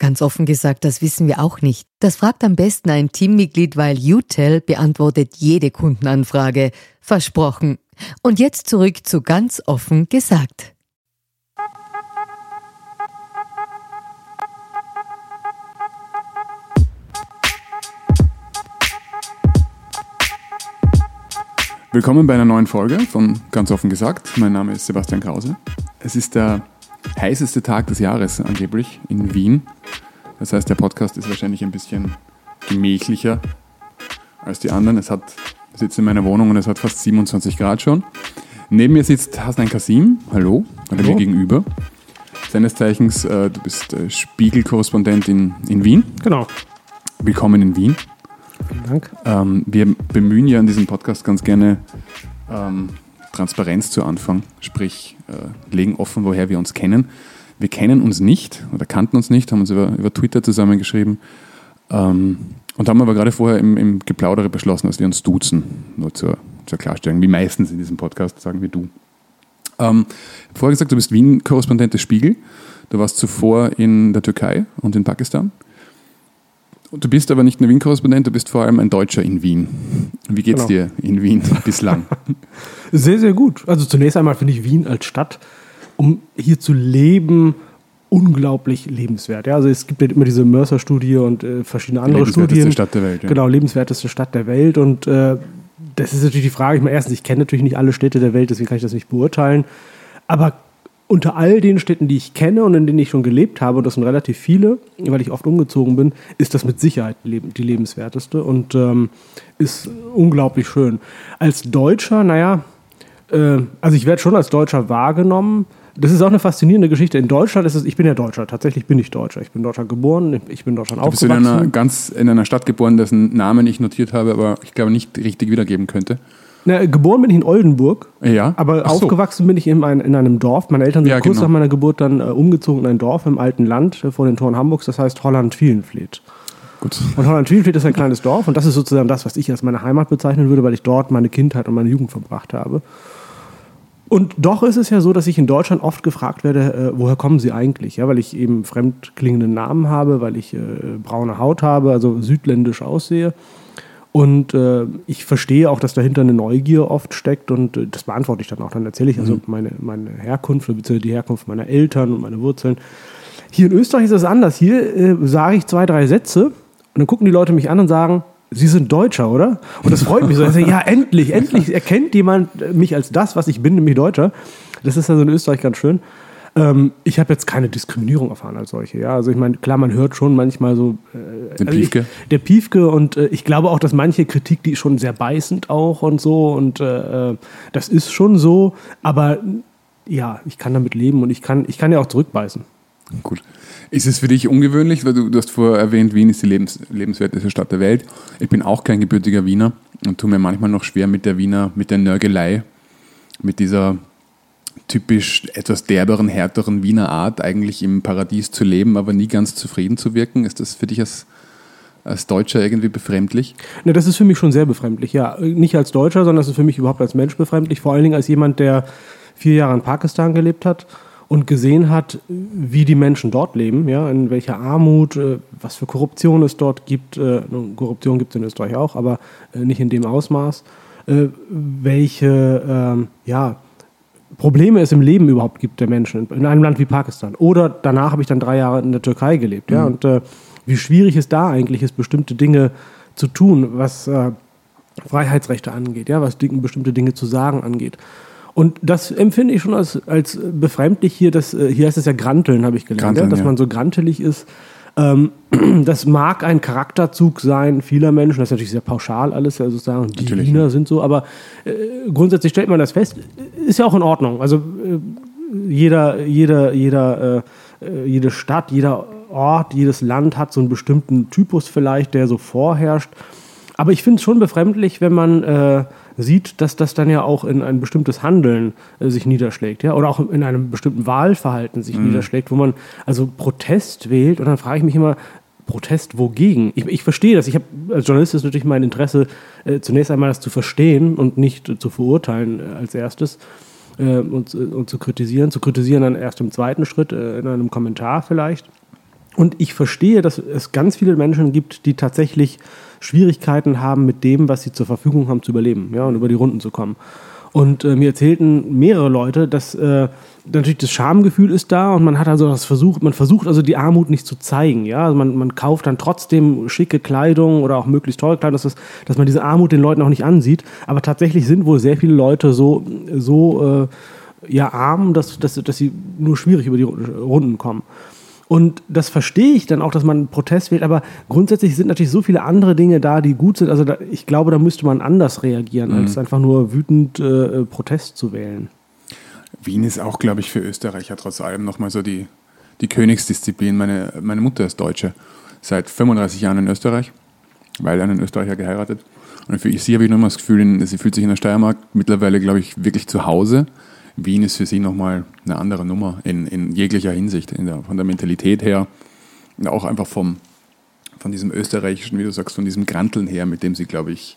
Ganz offen gesagt, das wissen wir auch nicht. Das fragt am besten ein Teammitglied, weil UTEL beantwortet jede Kundenanfrage. Versprochen. Und jetzt zurück zu ganz offen gesagt. Willkommen bei einer neuen Folge von Ganz offen gesagt. Mein Name ist Sebastian Krause. Es ist der heißeste Tag des Jahres angeblich in Wien. Das heißt, der Podcast ist wahrscheinlich ein bisschen gemächlicher als die anderen. Es hat, ich sitze in meiner Wohnung und es hat fast 27 Grad schon. Neben mir sitzt Hassan Kasim. Hallo. Hallo. Mir gegenüber. Seines Zeichens, äh, du bist äh, Spiegelkorrespondent in, in Wien. Genau. Willkommen in Wien. Vielen Dank. Ähm, wir bemühen ja in diesem Podcast ganz gerne ähm, Transparenz zu Anfang, sprich legen offen, woher wir uns kennen. Wir kennen uns nicht oder kannten uns nicht, haben uns über, über Twitter zusammengeschrieben ähm, und haben aber gerade vorher im, im Geplaudere beschlossen, dass wir uns duzen, nur zur, zur Klarstellung. Wie meistens in diesem Podcast sagen wir du. Ähm, vorher gesagt, du bist Wien-Korrespondent des Spiegel. Du warst zuvor in der Türkei und in Pakistan. Du bist aber nicht nur Wien-Korrespondent, du bist vor allem ein Deutscher in Wien. Wie geht's genau. dir in Wien bislang? Sehr, sehr gut. Also zunächst einmal finde ich Wien als Stadt, um hier zu leben, unglaublich lebenswert. Ja, also es gibt ja immer diese Mercer-Studie und äh, verschiedene andere lebenswerteste Studien. Stadt der Welt. Ja. Genau, lebenswerteste Stadt der Welt. Und äh, das ist natürlich die Frage. Ich meine, erstens, ich kenne natürlich nicht alle Städte der Welt, deswegen kann ich das nicht beurteilen. Aber unter all den Städten, die ich kenne und in denen ich schon gelebt habe, und das sind relativ viele, weil ich oft umgezogen bin, ist das mit Sicherheit die lebenswerteste und ähm, ist unglaublich schön. Als Deutscher, naja, äh, also ich werde schon als Deutscher wahrgenommen. Das ist auch eine faszinierende Geschichte. In Deutschland ist es, ich bin ja Deutscher, tatsächlich bin ich Deutscher. Ich bin Deutscher geboren, ich bin Deutschland du bist aufgewachsen. in einer, ganz in einer Stadt geboren, dessen Namen ich notiert habe, aber ich glaube nicht richtig wiedergeben könnte. Na, geboren bin ich in Oldenburg, ja. aber Ach so. aufgewachsen bin ich in, ein, in, einem Dorf. Meine Eltern sind Ja, kurz genau. nach meiner Geburt dann äh, umgezogen in ein Dorf im alten Land äh, vor den Toren Hamburgs, das heißt Holland-Wielenfleet. Gut. Und Holland-Wielenfleet ist ein kleines Dorf und das ist sozusagen das, was ich als meine Heimat bezeichnen würde, weil ich dort meine Kindheit und meine Jugend verbracht habe. Und doch ist es ja so, dass ich in Deutschland oft gefragt werde, äh, woher kommen Sie eigentlich? Ja, weil ich eben fremd klingende Namen habe, weil ich äh, braune Haut habe, also südländisch aussehe. Und äh, ich verstehe auch, dass dahinter eine Neugier oft steckt und äh, das beantworte ich dann auch. Dann erzähle ich also meine, meine Herkunft, beziehungsweise die Herkunft meiner Eltern und meine Wurzeln. Hier in Österreich ist das anders. Hier äh, sage ich zwei, drei Sätze und dann gucken die Leute mich an und sagen, Sie sind Deutscher, oder? Und das freut mich so. Sage, ja, endlich, endlich erkennt jemand mich als das, was ich bin, nämlich Deutscher. Das ist also in Österreich ganz schön. Ähm, ich habe jetzt keine Diskriminierung erfahren als solche. Ja, also ich meine, klar, man hört schon manchmal so äh, Den also ich- Piefke? der Piefke und äh, ich glaube auch, dass manche Kritik, die schon sehr beißend auch und so und äh, äh, das ist schon so, aber ja, ich kann damit leben und ich kann, ich kann ja auch zurückbeißen. Gut. Ist es für dich ungewöhnlich, weil du, du hast vorher erwähnt, Wien ist die lebens, lebenswerteste Stadt der Welt. Ich bin auch kein gebürtiger Wiener und tue mir manchmal noch schwer mit der Wiener, mit der Nörgelei, mit dieser typisch etwas derberen, härteren Wiener Art, eigentlich im Paradies zu leben, aber nie ganz zufrieden zu wirken. Ist das für dich als, als Deutscher irgendwie befremdlich? Ne, das ist für mich schon sehr befremdlich, ja. Nicht als Deutscher, sondern das ist für mich überhaupt als Mensch befremdlich. Vor allen Dingen als jemand, der vier Jahre in Pakistan gelebt hat und gesehen hat, wie die Menschen dort leben, ja, in welcher Armut, äh, was für Korruption es dort gibt. Äh, Korruption gibt es in Österreich auch, aber äh, nicht in dem Ausmaß. Welche, ähm, ja, Probleme es im Leben überhaupt gibt der Menschen in einem Land wie Pakistan. Oder danach habe ich dann drei Jahre in der Türkei gelebt. Ja? Und äh, wie schwierig es da eigentlich ist, bestimmte Dinge zu tun, was äh, Freiheitsrechte angeht, ja? was bestimmte Dinge zu sagen angeht. Und das empfinde ich schon als, als befremdlich hier. Das, äh, hier heißt es ja Granteln, habe ich gelernt, Granteln, ja, dass ja. man so grantelig ist. Ähm, das mag ein Charakterzug sein vieler Menschen. Das ist natürlich sehr pauschal alles, ja, sozusagen. Die Natürlich, Wiener sind so, aber äh, grundsätzlich stellt man das fest. Ist ja auch in Ordnung. Also äh, jeder, jeder, jeder, äh, äh, jede Stadt, jeder Ort, jedes Land hat so einen bestimmten Typus vielleicht, der so vorherrscht. Aber ich finde es schon befremdlich, wenn man äh, sieht, dass das dann ja auch in ein bestimmtes Handeln äh, sich niederschlägt, ja, oder auch in einem bestimmten Wahlverhalten sich niederschlägt, wo man also Protest wählt. Und dann frage ich mich immer, Protest wogegen? Ich, ich verstehe das. Ich habe als Journalist ist natürlich mein Interesse, äh, zunächst einmal das zu verstehen und nicht äh, zu verurteilen äh, als erstes äh, und, und zu kritisieren. Zu kritisieren dann erst im zweiten Schritt, äh, in einem Kommentar vielleicht. Und ich verstehe, dass es ganz viele Menschen gibt, die tatsächlich Schwierigkeiten haben, mit dem, was sie zur Verfügung haben, zu überleben ja, und über die Runden zu kommen. Und äh, mir erzählten mehrere Leute, dass äh, natürlich das Schamgefühl ist da und man hat also das versucht, man versucht also die Armut nicht zu zeigen. Ja? Also man, man kauft dann trotzdem schicke Kleidung oder auch möglichst teure Kleidung, dass, das, dass man diese Armut den Leuten auch nicht ansieht. Aber tatsächlich sind wohl sehr viele Leute so, so äh, ja, arm, dass, dass, dass sie nur schwierig über die Runden kommen. Und das verstehe ich dann auch, dass man einen Protest wählt, aber grundsätzlich sind natürlich so viele andere Dinge da, die gut sind. Also da, ich glaube, da müsste man anders reagieren, als einfach nur wütend äh, Protest zu wählen. Wien ist auch, glaube ich, für Österreicher trotz allem nochmal so die, die Königsdisziplin. Meine, meine Mutter ist Deutsche, seit 35 Jahren in Österreich, weil einen Österreicher geheiratet. Und für sie habe ich noch mal das Gefühl, sie fühlt sich in der Steiermark mittlerweile, glaube ich, wirklich zu Hause. Wien ist für sie nochmal eine andere Nummer in, in jeglicher Hinsicht, in der, von der Mentalität her, und auch einfach vom, von diesem österreichischen, wie du sagst, von diesem Granteln her, mit dem sie, glaube ich,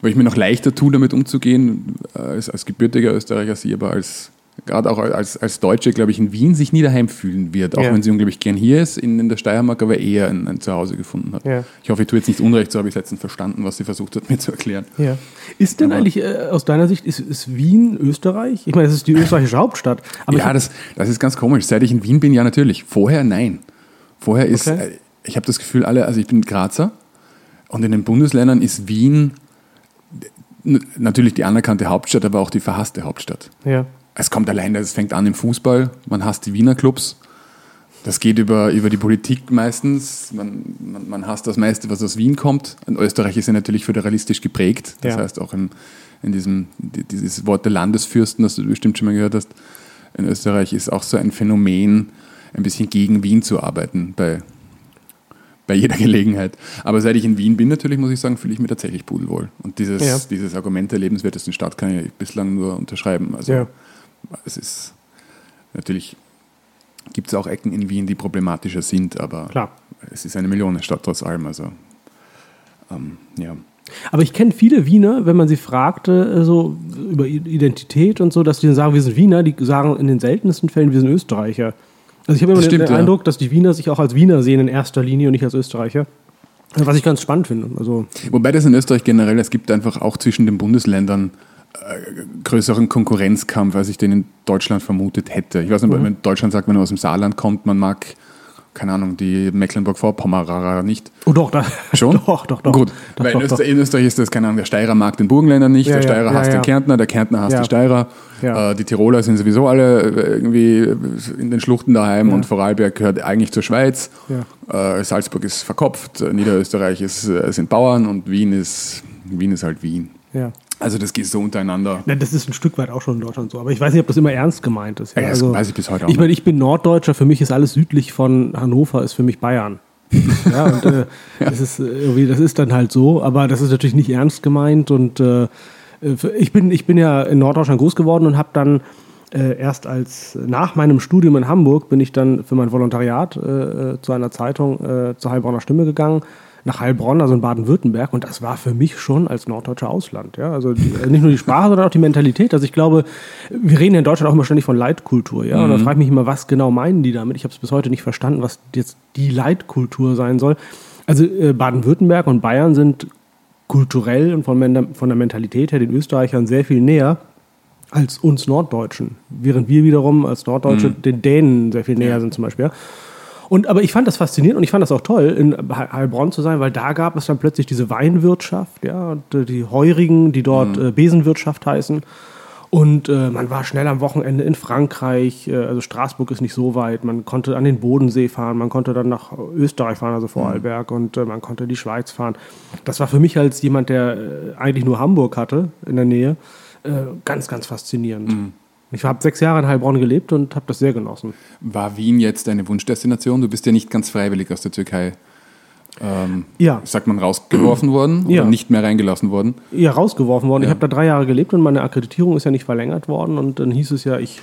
weil ich mir noch leichter tue, damit umzugehen, äh, als, als gebürtiger Österreicher, sie aber als, gerade auch als, als Deutsche, glaube ich, in Wien sich nie daheim fühlen wird, auch Ja. wenn sie unglaublich gern hier ist, in, in der Steiermark aber eher ein, ein Zuhause gefunden hat. Ja. Ich hoffe, ich tue jetzt nicht Unrecht, so habe ich es letztens verstanden, was sie versucht hat, mir zu erklären. Ja. Ist denn Aber- eigentlich äh, aus deiner Sicht, ist, ist Wien Österreich? Ich meine, es ist die österreichische Hauptstadt. Aber ja, das, das ist ganz komisch. Seit ich in Wien bin, ja natürlich. Vorher nein. Vorher ist, Okay. äh, ich habe das Gefühl, alle, also ich bin Grazer und in den Bundesländern ist Wien natürlich die anerkannte Hauptstadt, aber auch die verhasste Hauptstadt. ja. Es kommt allein, es fängt an im Fußball, man hasst die Wiener Clubs. Das geht über, über die Politik meistens. Man, man, man hasst das meiste, was aus Wien kommt. In Österreich ist ja natürlich föderalistisch geprägt. Das Ja. heißt auch in, in diesem, die- dieses Wort der Landesfürsten, das du bestimmt schon mal gehört hast. In Österreich ist auch so ein Phänomen, ein bisschen gegen Wien zu arbeiten bei, bei jeder Gelegenheit. Aber seit ich in Wien bin, natürlich, muss ich sagen, fühle ich mich tatsächlich pudelwohl. Und dieses, Ja. dieses Argument der lebenswertesten Stadt kann ich bislang nur unterschreiben. Also Ja. Es ist natürlich gibt es auch Ecken in Wien, die problematischer sind, aber Klar. es ist eine Millionenstadt trotz allem. Also ähm, ja. Aber ich kenne viele Wiener, wenn man sie fragte, äh, so über Identität und so, dass die dann sagen, wir sind Wiener, die sagen in den seltensten Fällen, wir sind Österreicher. Also ich habe immer den, stimmt, den ja. Eindruck, dass die Wiener sich auch als Wiener sehen in erster Linie und nicht als Österreicher. Was ich ganz spannend finde. Also, Wobei das in Österreich generell, es gibt einfach auch zwischen den Bundesländern größeren Konkurrenzkampf, als ich den in Deutschland vermutet hätte. Ich weiß nicht, man in Deutschland sagt, wenn man aus dem Saarland kommt, man mag, keine Ahnung, die Mecklenburg-Vorpommerer nicht. oh doch, da, Schon? doch, doch, doch. Gut, doch, weil doch, in, doch. Österreich, in Österreich ist das, keine Ahnung, der Steirer mag den Burgenländer nicht, Ja, der Steirer ja, hasst ja. den Kärntner, der Kärntner hasst die Steirer. Äh, die Tiroler sind sowieso alle äh, irgendwie in den Schluchten daheim und Vorarlberg gehört eigentlich zur Schweiz. Äh, Salzburg ist verkopft, äh, Niederösterreich ist, äh, sind Bauern und Wien ist, Wien ist halt Wien. Ja. Also das geht so untereinander. Na, das ist ein Stück weit auch schon in Deutschland so. Aber ich weiß nicht, ob das immer ernst gemeint ist. Ja, Ja, das weiß ich bis heute auch Ich meine, ich bin Norddeutscher, für mich ist alles südlich von Hannover, ist für mich Bayern. ja, und äh, das, ist, äh, irgendwie, das ist dann halt so, aber das ist natürlich nicht ernst gemeint. Und äh, für- ich, bin, ich bin ja in Norddeutschland groß geworden und habe dann äh, erst als nach meinem Studium in Hamburg bin ich dann für mein Volontariat äh, äh, zu einer Zeitung äh, zur Heilbronner Stimme gegangen nach Heilbronn, also in Baden-Württemberg. Und das war für mich schon als Norddeutscher Ausland. Ja? Also die, äh, nicht nur die Sprache, sondern auch die Mentalität. Also ich glaube, wir reden in Deutschland auch immer ständig von Leitkultur. Ja? Und dann frage ich mich immer, was genau meinen die damit? Ich habe es bis heute nicht verstanden, was jetzt die Leitkultur sein soll. Also äh, Baden-Württemberg und Bayern sind kulturell und von, Men- von der Mentalität her den Österreichern sehr viel näher als uns Norddeutschen. Während wir wiederum als Norddeutsche den Dänen sehr viel näher sind zum Beispiel. Ja? Und, aber ich fand das faszinierend und ich fand das auch toll, in Heil- Heilbronn zu sein, weil da gab es dann plötzlich diese Weinwirtschaft, ja, äh, die Heurigen, die dort äh, Besenwirtschaft heißen. Und äh, man war schnell am Wochenende in Frankreich, äh, also Straßburg ist nicht so weit, man konnte an den Bodensee fahren, man konnte dann nach Österreich fahren, also Vorarlberg, mhm. und äh, man konnte die Schweiz fahren. Das war für mich als jemand, der äh, eigentlich nur Hamburg hatte in der Nähe, äh, ganz, ganz faszinierend. Mhm. Ich habe sechs Jahre in Heilbronn gelebt und habe das sehr genossen. War Wien jetzt deine Wunschdestination? Du bist ja nicht ganz freiwillig aus der Türkei ähm, ja. sagt man, rausgeworfen worden oder nicht mehr reingelassen worden? Ja, rausgeworfen worden. Ja. Ich habe da drei Jahre gelebt und meine Akkreditierung ist ja nicht verlängert worden. Und dann hieß es ja, ich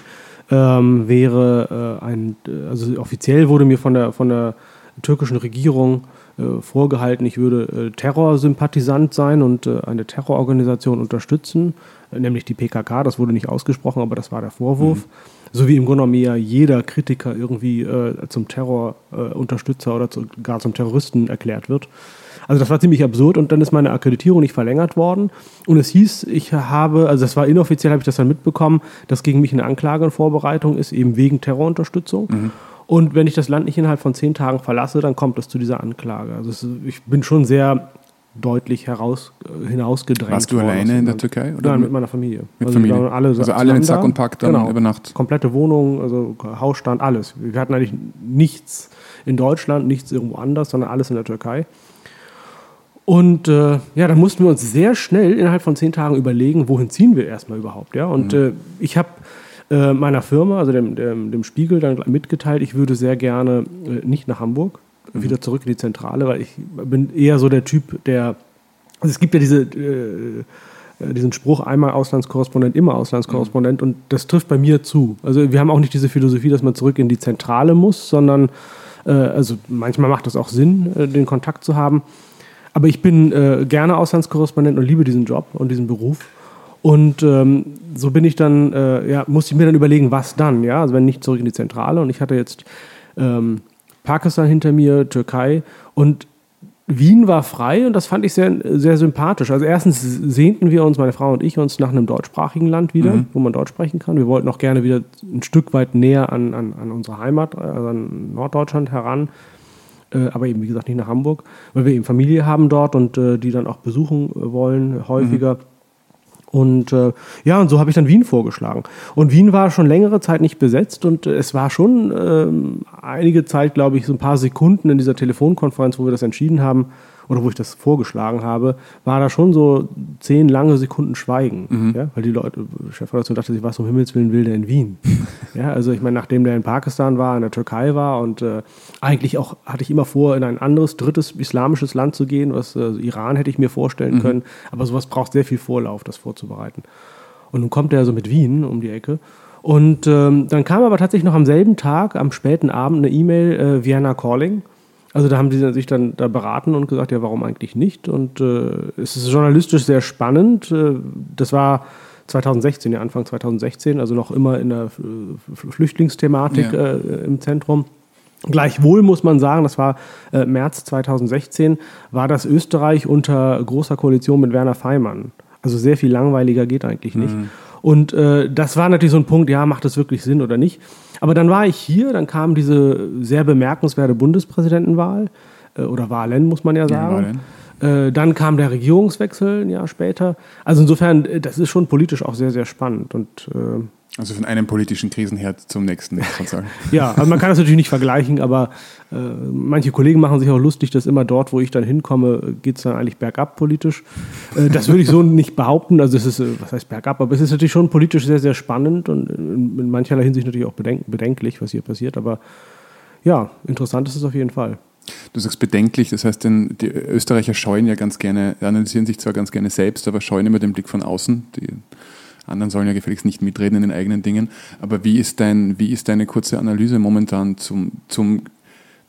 ähm, wäre äh, ein, also offiziell wurde mir von der, von der türkischen Regierung äh, vorgehalten, ich würde äh, Terrorsympathisant sein und äh, eine Terrororganisation unterstützen, äh, nämlich die PKK. Das wurde nicht ausgesprochen, aber das war der Vorwurf. Mhm so wie im Grunde genommen ja jeder Kritiker irgendwie äh, zum Terrorunterstützer äh, oder zu, gar zum Terroristen erklärt wird. Also das war ziemlich absurd und dann ist meine Akkreditierung nicht verlängert worden und es hieß, ich habe, also das war inoffiziell, habe ich das dann mitbekommen, dass gegen mich eine Anklage in Vorbereitung ist, eben wegen Terrorunterstützung. Mhm. Und wenn ich das Land nicht innerhalb von zehn Tagen verlasse, dann kommt es zu dieser Anklage. Also es, ich bin schon sehr deutlich heraus, äh, hinausgedrängt. Warst du alleine in der Türkei? Oder Nein, mit meiner Familie. Mit also Familie. Alle also alle mit Sack und Pack dann genau. über Nacht. Komplette Wohnung, also Hausstand, alles. Wir hatten eigentlich nichts in Deutschland, nichts irgendwo anders, sondern alles in der Türkei. Und äh, ja, da mussten wir uns sehr schnell innerhalb von zehn Tagen überlegen, wohin ziehen wir erstmal überhaupt. Ja? Und mhm. äh, ich habe äh, meiner Firma, also dem, dem, dem, Spiegel, dann mitgeteilt, ich würde sehr gerne äh, nicht nach Hamburg, mhm. wieder zurück in die Zentrale, weil ich bin eher so der Typ, der. Also es gibt ja diese, äh, diesen Spruch, einmal Auslandskorrespondent, immer Auslandskorrespondent mhm. und das trifft bei mir zu. Also wir haben auch nicht diese Philosophie, dass man zurück in die Zentrale muss, sondern äh, also manchmal macht es auch Sinn, äh, den Kontakt zu haben. Aber ich bin äh, gerne Auslandskorrespondent und liebe diesen Job und diesen Beruf. Und ähm, so bin ich dann, äh, ja, musste ich mir dann überlegen, was dann, ja, also wenn nicht zurück in die Zentrale. Und ich hatte jetzt ähm, Pakistan hinter mir, Türkei und Wien war frei und das fand ich sehr, sehr sympathisch. Also erstens sehnten wir uns, meine Frau und ich, uns nach einem deutschsprachigen Land wieder, mhm. wo man Deutsch sprechen kann. Wir wollten auch gerne wieder ein Stück weit näher an, an, an unsere Heimat, also an Norddeutschland heran. Äh, aber eben, wie gesagt, nicht nach Hamburg, weil wir eben Familie haben dort und äh, die dann auch besuchen wollen, häufiger. Mhm. Und äh, ja, und so habe ich dann Wien vorgeschlagen. Und Wien war schon längere Zeit nicht besetzt und äh, es war schon äh, einige Zeit, glaube ich, so ein paar Sekunden in dieser Telefonkonferenz, wo wir das entschieden haben, oder wo ich das vorgeschlagen habe, war da schon so zehn lange Sekunden Schweigen. Mhm. Ja? Weil die Leute, Chefredaktion dachte sich, was um Himmels Willen will der in Wien? ja, also ich meine, nachdem der in Pakistan war, in der Türkei war und äh, eigentlich auch hatte ich immer vor, in ein anderes, drittes islamisches Land zu gehen, was äh, Iran hätte ich mir vorstellen mhm. können, aber sowas braucht sehr viel Vorlauf, das vorzubereiten. Und nun kommt er so mit Wien um die Ecke. Und ähm, dann kam aber tatsächlich noch am selben Tag, am späten Abend, eine E-Mail, äh, Vienna Calling. Also da haben die sich dann da beraten und gesagt, ja, warum eigentlich nicht? Und äh, es ist journalistisch sehr spannend. Äh, das war 2016, ja Anfang 2016, also noch immer in der äh, Flüchtlingsthematik ja. äh, im Zentrum. Gleichwohl muss man sagen, das war äh, März 2016, war das Österreich unter großer Koalition mit Werner Feimann. Also sehr viel langweiliger geht eigentlich nicht. Mhm. Und äh, das war natürlich so ein Punkt, ja, macht das wirklich Sinn oder nicht? Aber dann war ich hier, dann kam diese sehr bemerkenswerte Bundespräsidentenwahl äh, oder Wahlen, muss man ja sagen. Ja, dann kam der Regierungswechsel ein Jahr später. Also insofern, äh, das ist schon politisch auch sehr, sehr spannend. Und äh, also von einem politischen Krisenherd zum nächsten, muss man sagen. ja, also man kann das natürlich nicht vergleichen, aber äh, manche Kollegen machen sich auch lustig, dass immer dort, wo ich dann hinkomme, geht es dann eigentlich bergab politisch. Äh, das würde ich so nicht behaupten. Also es ist, äh, was heißt bergab, aber es ist natürlich schon politisch sehr, sehr spannend und in, in mancherlei Hinsicht natürlich auch bedenk bedenklich, was hier passiert. Aber ja, interessant ist es auf jeden Fall. Du sagst bedenklich, das heißt, denn die Österreicher scheuen ja ganz gerne, analysieren sich zwar ganz gerne selbst, aber scheuen immer den Blick von außen. Die anderen sollen ja gefälligst nicht mitreden in den eigenen Dingen. Aber wie ist, dein, wie ist deine kurze Analyse momentan zum, zum,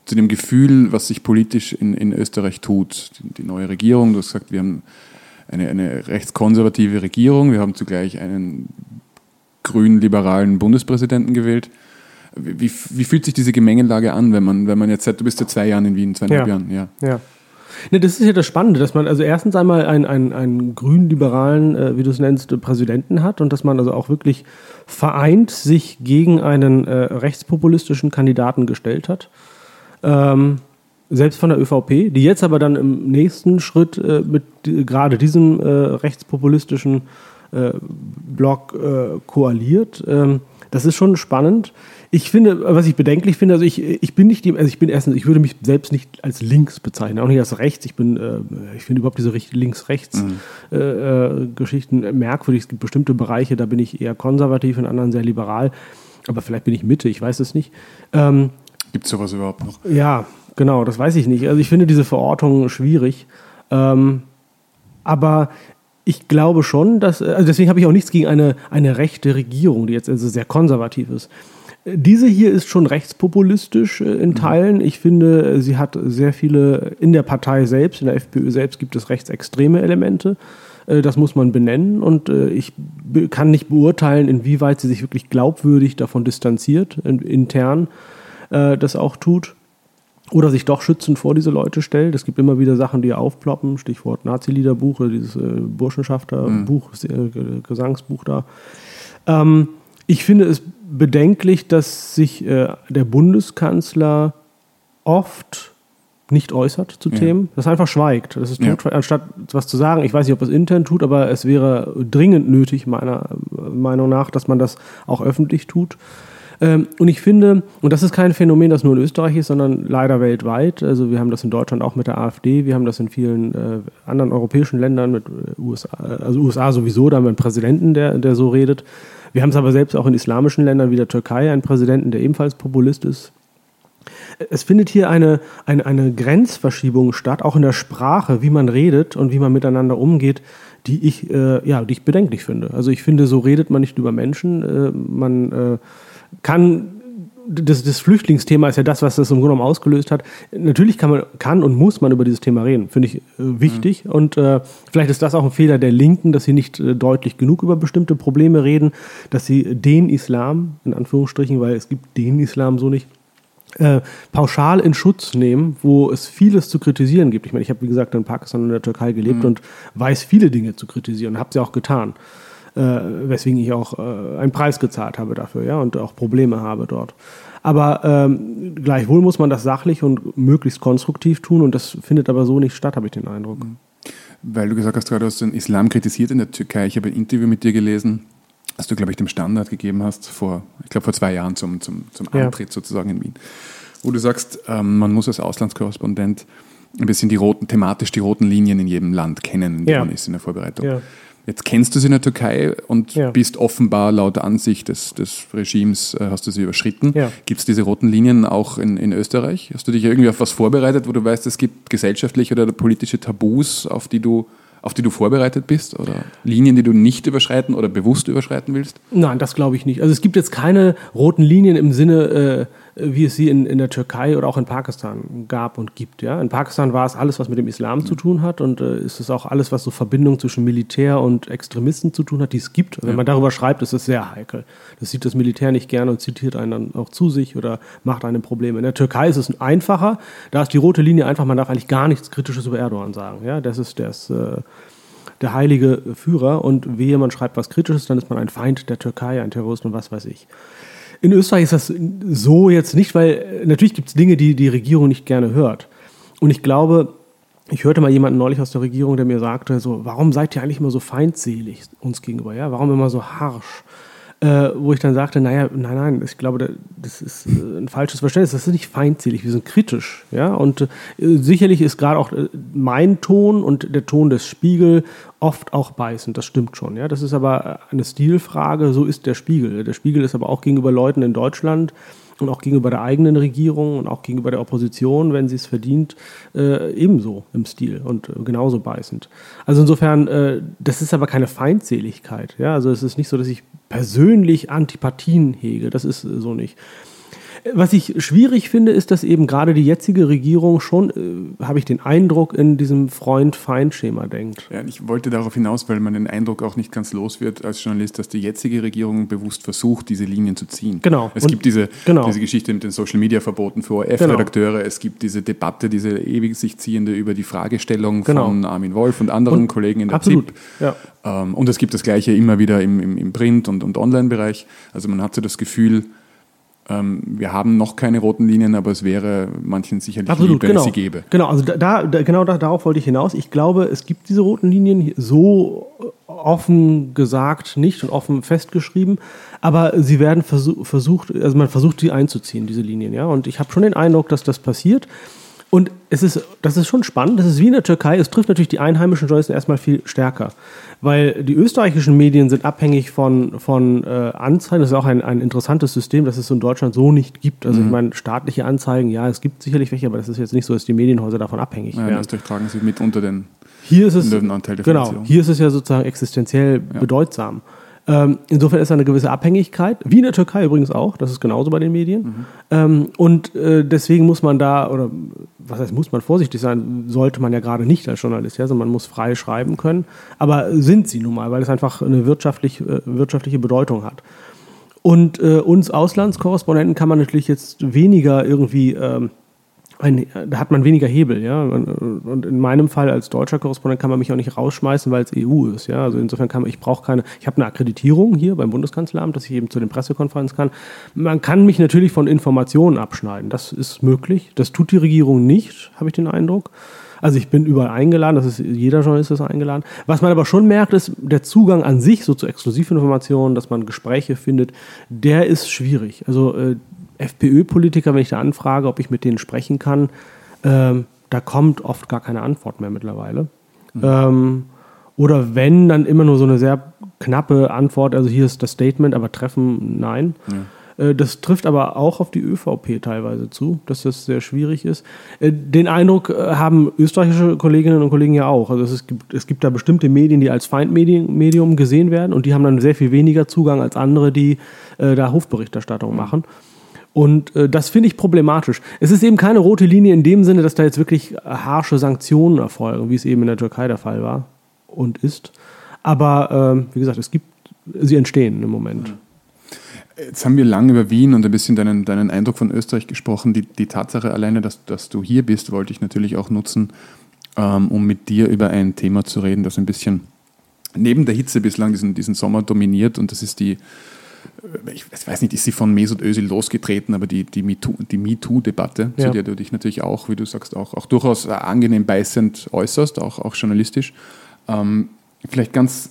zu dem Gefühl, was sich politisch in, in Österreich tut? Die, die neue Regierung, du hast gesagt, wir haben eine, eine rechtskonservative Regierung, wir haben zugleich einen grün-liberalen Bundespräsidenten gewählt. Wie, wie, fühlt sich diese Gemengelage an, wenn man, wenn man jetzt sagt, du bist ja zwei Jahre in Wien, zweieinhalb ja. Jahren, ja. ja. Ne, das ist ja das Spannende, dass man also erstens einmal einen, einen, einen grün-liberalen, äh, wie du es nennst, Präsidenten hat und dass man also auch wirklich vereint sich gegen einen äh, rechtspopulistischen Kandidaten gestellt hat. Ähm, selbst von der ÖVP, die jetzt aber dann im nächsten Schritt äh, mit gerade diesem äh, rechtspopulistischen äh, Blog äh, koaliert. Ähm, das ist schon spannend. Ich finde, was ich bedenklich finde, also ich, ich bin nicht, also ich bin erstens, ich würde mich selbst nicht als links bezeichnen, auch nicht als rechts. Ich bin, äh, ich finde überhaupt diese Links-Rechts-Geschichten mhm. äh, merkwürdig. Es gibt bestimmte Bereiche, da bin ich eher konservativ, in anderen sehr liberal. Aber vielleicht bin ich Mitte, ich weiß es nicht. Ähm, gibt es sowas überhaupt noch? Ja, genau, das weiß ich nicht. Also ich finde diese Verortung schwierig. Ähm, aber ich glaube schon, dass, also deswegen habe ich auch nichts gegen eine, eine rechte Regierung, die jetzt also sehr konservativ ist. Diese hier ist schon rechtspopulistisch äh, in mhm. Teilen. Ich finde, sie hat sehr viele, in der Partei selbst, in der FPÖ selbst gibt es rechtsextreme Elemente. Äh, das muss man benennen und äh, ich kann nicht beurteilen, inwieweit sie sich wirklich glaubwürdig davon distanziert, intern das auch tut oder sich doch schützend vor diese Leute stellt. Es gibt immer wieder Sachen, die aufploppen, Stichwort Nazi-Liederbuch dieses Burschenschafter-Buch, mhm. Gesangsbuch da. Ähm, ich finde es bedenklich, dass sich äh, der Bundeskanzler oft nicht äußert zu ja. Themen, dass er einfach schweigt. Das ist tot, ja. anstatt was zu sagen. Ich weiß nicht, ob es intern tut, aber es wäre dringend nötig, meiner Meinung nach, dass man das auch öffentlich tut. Ähm, und ich finde, und das ist kein Phänomen, das nur in Österreich ist, sondern leider weltweit. Also wir haben das in Deutschland auch mit der AfD, wir haben das in vielen äh, anderen europäischen Ländern, mit äh, USA, also USA sowieso, da haben wir einen Präsidenten, der, der so redet. Wir haben es aber selbst auch in islamischen Ländern wie der Türkei, einen Präsidenten, der ebenfalls Populist ist. Es findet hier eine, eine, eine Grenzverschiebung statt, auch in der Sprache, wie man redet und wie man miteinander umgeht, die ich, äh, ja, die ich bedenklich finde. Also ich finde, so redet man nicht über Menschen. Äh, man äh, kann das, das Flüchtlingsthema ist ja das, was das im Grunde genommen ausgelöst hat. Natürlich kann man, kann und muss man über dieses Thema reden, finde ich äh, wichtig. Mhm. Und äh, vielleicht ist das auch ein Fehler der Linken, dass sie nicht äh, deutlich genug über bestimmte Probleme reden, dass sie den Islam, in Anführungsstrichen, weil es gibt den Islam so nicht, äh, pauschal in Schutz nehmen, wo es vieles zu kritisieren gibt. Ich meine, ich habe, wie gesagt, in Pakistan und in der Türkei gelebt mhm. und weiß viele Dinge zu kritisieren, habe sie auch getan äh, weswegen ich auch äh, einen Preis gezahlt habe dafür, ja, und auch Probleme habe dort. Aber ähm, gleichwohl muss man das sachlich und möglichst konstruktiv tun und das findet aber so nicht statt, habe ich den Eindruck. Mhm. Weil du gesagt hast, gerade du hast den Islam kritisiert in der Türkei. Ich habe ein Interview mit dir gelesen, das du, glaube ich, dem Standard gegeben hast, vor, ich glaube, vor zwei Jahren zum, zum, zum Antritt ja. sozusagen in Wien. Wo du sagst, ähm, man muss als Auslandskorrespondent ein bisschen die roten, thematisch die roten Linien in jedem Land kennen, in dem ja. man ist in der Vorbereitung. Ja. Jetzt kennst du sie in der Türkei und ja. bist offenbar laut Ansicht des, des Regimes, äh, hast du sie überschritten. Ja. Gibt es diese roten Linien auch in, in Österreich? Hast du dich irgendwie auf was vorbereitet, wo du weißt, es gibt gesellschaftliche oder politische Tabus, auf die du auf die du vorbereitet bist oder Linien, die du nicht überschreiten oder bewusst überschreiten willst? Nein, das glaube ich nicht. Also es gibt jetzt keine roten Linien im Sinne, äh, wie es sie in, in der Türkei oder auch in Pakistan gab und gibt. Ja? In Pakistan war es alles, was mit dem Islam zu tun hat und äh, ist es auch alles, was so Verbindung zwischen Militär und Extremisten zu tun hat, die es gibt. Wenn ja. man darüber schreibt, ist es sehr heikel. Das sieht das Militär nicht gerne und zitiert einen dann auch zu sich oder macht einem Probleme. In der Türkei ist es einfacher. Da ist die rote Linie einfach, man darf eigentlich gar nichts Kritisches über Erdogan sagen. Ja? Das ist das. Äh, der heilige Führer und wehe, man schreibt was Kritisches, dann ist man ein Feind der Türkei, ein Terrorist und was weiß ich. In Österreich ist das so jetzt nicht, weil äh, natürlich gibt es Dinge, die die Regierung nicht gerne hört. Und ich glaube, ich hörte mal jemanden neulich aus der Regierung, der mir sagte, so, warum seid ihr eigentlich immer so feindselig uns gegenüber? Ja? Warum immer so harsch? Äh, wo ich dann sagte, naja, nein, nein, ich glaube, das ist äh, ein falsches Verständnis. Das ist nicht feindselig, wir sind kritisch. Ja? Und äh, sicherlich ist gerade auch äh, mein Ton und der Ton des Spiegel oft auch beißend. Das stimmt schon. Ja? Das ist aber eine Stilfrage, so ist der Spiegel. Der Spiegel ist aber auch gegenüber Leuten in Deutschland und auch gegenüber der eigenen Regierung und auch gegenüber der Opposition, wenn sie es verdient, äh, ebenso im Stil und äh, genauso beißend. Also insofern, äh, das ist aber keine Feindseligkeit. Ja? Also es ist nicht so, dass ich persönlich Antipathien hege. Das ist so nicht. Was ich schwierig finde, ist, dass eben gerade die jetzige Regierung schon, äh, habe ich den Eindruck, in diesem Freund-Feind-Schema denkt. Ja, ich wollte darauf hinaus, weil man den Eindruck auch nicht ganz los wird als Journalist, dass die jetzige Regierung bewusst versucht, diese Linien zu ziehen. Genau. Es Und gibt diese, genau. diese Geschichte mit den Social-Media-Verboten für ORF-Redakteure, genau. es gibt diese Debatte, diese ewig sich ziehende über die Fragestellung genau. von Armin Wolf und anderen und Kollegen in der absolut. ZIP. Ja. Ähm, und es gibt das Gleiche immer wieder im, im, im Print- und, und Online-Bereich. Also man hat so das Gefühl, ähm, wir haben noch keine roten Linien, aber es wäre manchen sicherlich Absolut, lieb, wenn genau. es sie gäbe. Genau, also da, da genau da, darauf wollte ich hinaus. Ich glaube, es gibt diese roten Linien so offen gesagt nicht und offen festgeschrieben, aber sie werden versuch, versucht, also man versucht sie einzuziehen, diese Linien, ja. Und ich habe schon den Eindruck, dass das passiert. Und es ist, das ist schon spannend. Das ist wie in der Türkei. Es trifft natürlich die einheimischen Journalisten erstmal viel stärker. Weil die österreichischen Medien sind abhängig von, von äh, Anzeigen. Das ist auch ein, ein interessantes System, das es in Deutschland so nicht gibt. Also, mhm. ich meine, staatliche Anzeigen, ja, es gibt sicherlich welche, aber das ist jetzt nicht so, dass die Medienhäuser davon abhängig ja, werden. Österreich tragen sie mit unter den hier ist es, Genau, hier ist es ja sozusagen existenziell ja. bedeutsam. Ähm, insofern ist da eine gewisse Abhängigkeit, wie in der Türkei übrigens auch, das ist genauso bei den Medien. Mhm. Ähm, und äh, deswegen muss man da, oder was heißt, muss man vorsichtig sein, sollte man ja gerade nicht als Journalist, ja, sondern man muss frei schreiben können. Aber sind sie nun mal, weil es einfach eine wirtschaftlich, äh, wirtschaftliche Bedeutung hat. Und äh, uns Auslandskorrespondenten kann man natürlich jetzt weniger irgendwie. Ähm, da hat man weniger Hebel, ja. Und in meinem Fall als deutscher Korrespondent kann man mich auch nicht rausschmeißen, weil es EU ist, ja. Also insofern kann man, ich brauche keine, ich habe eine Akkreditierung hier beim Bundeskanzleramt, dass ich eben zu den Pressekonferenzen kann. Man kann mich natürlich von Informationen abschneiden. Das ist möglich. Das tut die Regierung nicht, habe ich den Eindruck. Also ich bin überall eingeladen, das ist jeder Journalist ist eingeladen. Was man aber schon merkt, ist der Zugang an sich so zu Exklusivinformationen, dass man Gespräche findet, der ist schwierig. Also äh, FPÖ-Politiker, wenn ich da anfrage, ob ich mit denen sprechen kann, ähm, da kommt oft gar keine Antwort mehr mittlerweile. Mhm. Ähm, oder wenn, dann immer nur so eine sehr knappe Antwort, also hier ist das Statement, aber Treffen, nein. Ja. Äh, das trifft aber auch auf die ÖVP teilweise zu, dass das sehr schwierig ist. Äh, den Eindruck äh, haben österreichische Kolleginnen und Kollegen ja auch. Also es gibt, es gibt da bestimmte Medien, die als Feindmedium gesehen werden und die haben dann sehr viel weniger Zugang als andere, die da Hofberichterstattung mhm. machen. Und äh, das finde ich problematisch. Es ist eben keine rote Linie in dem Sinne, dass da jetzt wirklich harsche Sanktionen erfolgen, wie es eben in der Türkei der Fall war und ist. Aber äh, wie gesagt, es gibt, sie entstehen im Moment. Jetzt haben wir lange über Wien und ein bisschen deinen, deinen Eindruck von Österreich gesprochen. Die, die Tatsache alleine, dass, dass du hier bist, wollte ich natürlich auch nutzen, ähm, um mit dir über ein Thema zu reden, das ein bisschen neben der Hitze bislang diesen, diesen Sommer dominiert. Und das ist die, ich weiß nicht, ist sie von Mesut Özil losgetreten, aber die, die MeToo-Debatte, ja. zu der du dich natürlich auch, wie du sagst, auch, auch durchaus angenehm beißend äußerst, auch, auch journalistisch. Ähm, vielleicht ganz,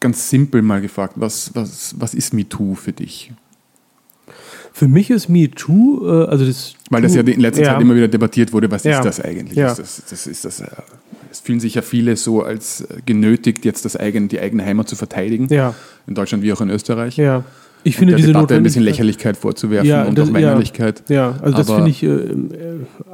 ganz simpel mal gefragt, was, was, was ist MeToo für dich? Für mich ist MeToo, äh, also das. Weil das ja in letzter ja. Zeit immer wieder debattiert wurde, was ja. ist das eigentlich? Ja. Ist das, das, ist das, äh, es fühlen sich ja viele so als äh, genötigt, jetzt das eigene, die eigene Heimat zu verteidigen. Ja. In Deutschland wie auch in Österreich. Ja. Ich finde diese Debatte ein bisschen Lächerlichkeit vorzuwerfen ja, und das, auch Weinerlichkeit. Ja, ja also das finde ich äh,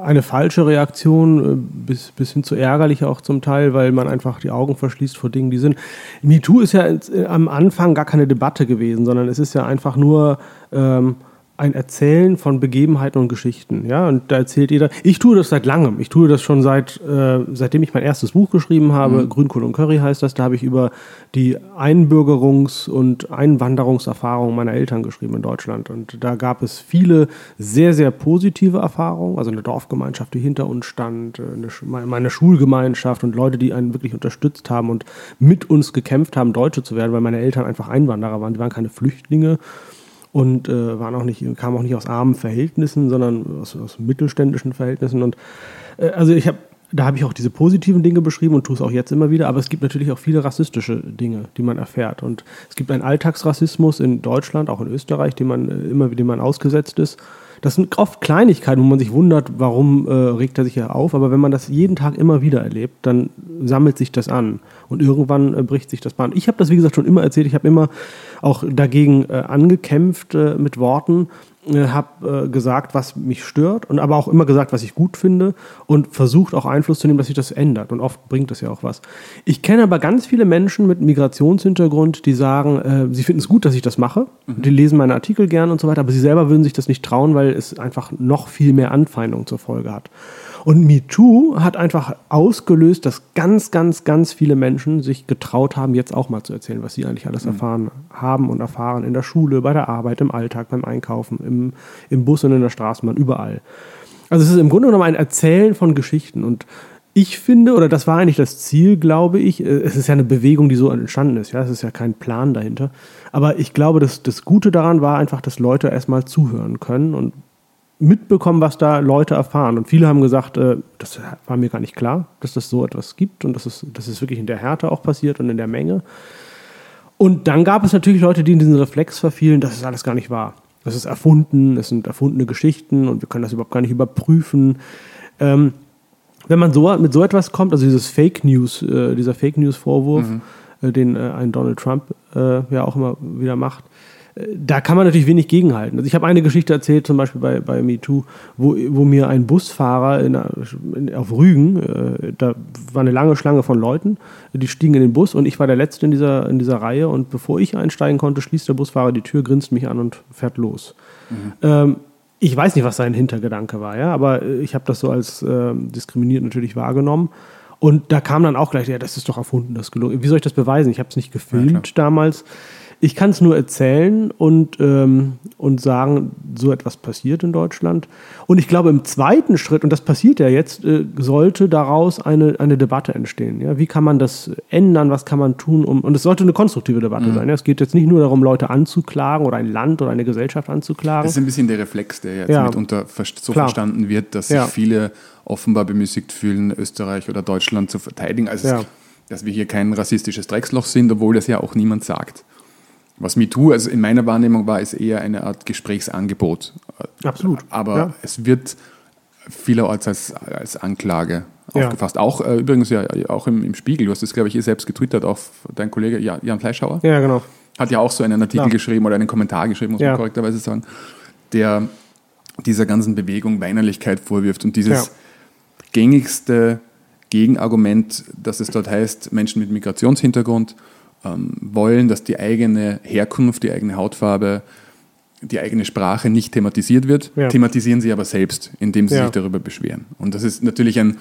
eine falsche Reaktion, äh, bis, bis hin zu ärgerlich auch zum Teil, weil man einfach die Augen verschließt vor Dingen, die sind. MeToo ist ja äh, am Anfang gar keine Debatte gewesen, sondern es ist ja einfach nur. Ähm, ein Erzählen von Begebenheiten und Geschichten. Ja, und da erzählt jeder. Ich tue das seit langem. Ich tue das schon seit, äh, seitdem ich mein erstes Buch geschrieben habe. Mhm. Grünkohl und Curry heißt das. Da habe ich über die Einbürgerungs- und Einwanderungserfahrungen meiner Eltern geschrieben in Deutschland. Und da gab es viele sehr, sehr positive Erfahrungen. Also eine Dorfgemeinschaft, die hinter uns stand, äh, eine, meine Schulgemeinschaft und Leute, die einen wirklich unterstützt haben und mit uns gekämpft haben, Deutsche zu werden, weil meine Eltern einfach Einwanderer waren. Die waren keine Flüchtlinge und äh, waren auch nicht, kamen auch nicht aus armen Verhältnissen, sondern aus, aus mittelständischen Verhältnissen. Und äh, also ich habe da habe ich auch diese positiven Dinge beschrieben und tue es auch jetzt immer wieder, aber es gibt natürlich auch viele rassistische Dinge, die man erfährt. Und es gibt einen Alltagsrassismus in Deutschland, auch in Österreich, dem man äh, immer dem man ausgesetzt ist. Das sind oft Kleinigkeiten, wo man sich wundert, warum äh, regt er sich ja auf. Aber wenn man das jeden Tag immer wieder erlebt, dann sammelt sich das an. Und irgendwann äh, bricht sich das Bahn. Ich habe das, wie gesagt, schon immer erzählt. Ich habe immer auch dagegen äh, angekämpft äh, mit Worten habe äh, gesagt, was mich stört und aber auch immer gesagt, was ich gut finde und versucht auch Einfluss zu nehmen, dass sich das ändert. Und oft bringt das ja auch was. Ich kenne aber ganz viele Menschen mit Migrationshintergrund, die sagen, äh, sie finden es gut, dass ich das mache. Mhm. Die lesen meine Artikel gern und so weiter, aber sie selber würden sich das nicht trauen, weil es einfach noch viel mehr Anfeindung zur Folge hat. Und MeToo hat einfach ausgelöst, dass ganz, ganz, ganz viele Menschen sich getraut haben, jetzt auch mal zu erzählen, was sie eigentlich alles mhm. erfahren haben und erfahren in der Schule, bei der Arbeit, im Alltag, beim Einkaufen, im, im Bus und in der Straßenbahn, überall. Also es ist im Grunde genommen ein Erzählen von Geschichten und ich finde, oder das war eigentlich das Ziel, glaube ich, äh, es ist ja eine Bewegung, die so entstanden ist, ja, es ist ja kein Plan dahinter. Aber ich glaube, dass das Gute daran war einfach, dass Leute erstmal zuhören können und mitbekommen, was da Leute erfahren. Und viele haben gesagt, äh, das war mir gar nicht klar, dass das so etwas gibt und dass es, dass es wirklich in der Härte auch passiert und in der Menge. Und dann gab es natürlich Leute, die in diesen Reflex verfielen, dass es alles gar nicht wahr. Das ist erfunden, es sind erfundene Geschichten und wir können das überhaupt gar nicht überprüfen. Ähm, wenn man so mit so etwas kommt, also dieses Fake News, äh, dieser Fake News Vorwurf, mhm. äh, den äh, ein Donald Trump äh, ja auch immer wieder macht, da kann man natürlich wenig gegenhalten. Also ich habe eine Geschichte erzählt, zum Beispiel bei, bei MeToo, wo, wo mir ein Busfahrer in, in, auf Rügen, äh, da war eine lange Schlange von Leuten, die stiegen in den Bus und ich war der Letzte in dieser, in dieser Reihe und bevor ich einsteigen konnte, schließt der Busfahrer die Tür, grinst mich an und fährt los. Mhm. Ähm, ich weiß nicht, was sein Hintergedanke war, ja, aber ich habe das so als äh, diskriminiert natürlich wahrgenommen. Und da kam dann auch gleich, ja, das ist doch erfunden, das gelungen. Wie soll ich das beweisen? Ich habe es nicht gefilmt ja, damals. Ich kann es nur erzählen und, ähm, und sagen, so etwas passiert in Deutschland. Und ich glaube, im zweiten Schritt, und das passiert ja jetzt, äh, sollte daraus eine, eine Debatte entstehen. Ja? Wie kann man das ändern? Was kann man tun? Um, und es sollte eine konstruktive Debatte mhm. sein. Ja? Es geht jetzt nicht nur darum, Leute anzuklagen oder ein Land oder eine Gesellschaft anzuklagen. Das ist ein bisschen der Reflex, der jetzt ja. mitunter so Klar. verstanden wird, dass sich viele offenbar bemüßigt fühlen, Österreich oder Deutschland zu verteidigen. Also dass wir hier kein rassistisches Drecksloch sind, obwohl das ja auch niemand sagt. Was MeToo, also in meiner Wahrnehmung war, ist eher eine Art Gesprächsangebot. Absolut. Aber ja. es wird vielerorts als, als Anklage ja. aufgefasst. Auch äh, übrigens ja auch im, im, Spiegel, du hast das, glaube ich, eh selbst getwittert, auch dein Kollege Jan Fleischhauer. Ja, genau. Hat ja auch so einen Artikel ja. geschrieben oder einen Kommentar geschrieben, muss man korrekterweise sagen, der dieser ganzen Bewegung Weinerlichkeit vorwirft und dieses gängigste Gegenargument, dass es dort heißt, Menschen mit Migrationshintergrund ähm, wollen, dass die eigene Herkunft, die eigene Hautfarbe, die eigene Sprache nicht thematisiert wird, ja. thematisieren sie aber selbst, indem sie ja. sich darüber beschweren. Und das ist natürlich ein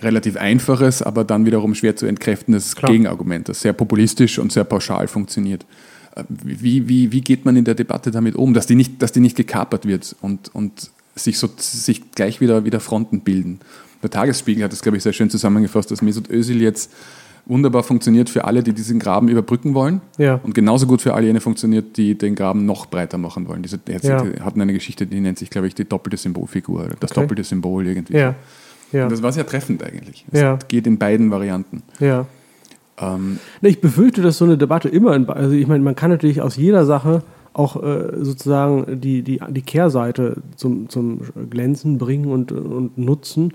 relativ einfaches, aber dann wiederum schwer zu entkräftendes Klar. Gegenargument, das sehr populistisch und sehr pauschal funktioniert. Äh, wie, wie, wie geht man in der Debatte damit um, dass die nicht, dass die nicht gekapert wird und, und sich, so, sich gleich wieder, wieder Fronten bilden? Der Tagesspiegel hat das, glaube ich, sehr schön zusammengefasst, dass Mesut Özil jetzt wunderbar funktioniert für alle, die diesen Graben überbrücken wollen. Ja. Und genauso gut für all jene funktioniert, die den Graben noch breiter machen wollen. Diese ja. hatten eine Geschichte, die nennt sich, glaube ich, die doppelte Symbolfigur. Das okay. doppelte Symbol irgendwie. Ja. Ja. Und das war sehr treffend eigentlich. Es ja. geht in beiden Varianten. Ja. Ähm, ich befürchte, dass so eine Debatte immer, in, also ich meine, man kann natürlich aus jeder Sache auch äh, sozusagen die, die, die Kehrseite zum, zum Glänzen bringen und, und nutzen.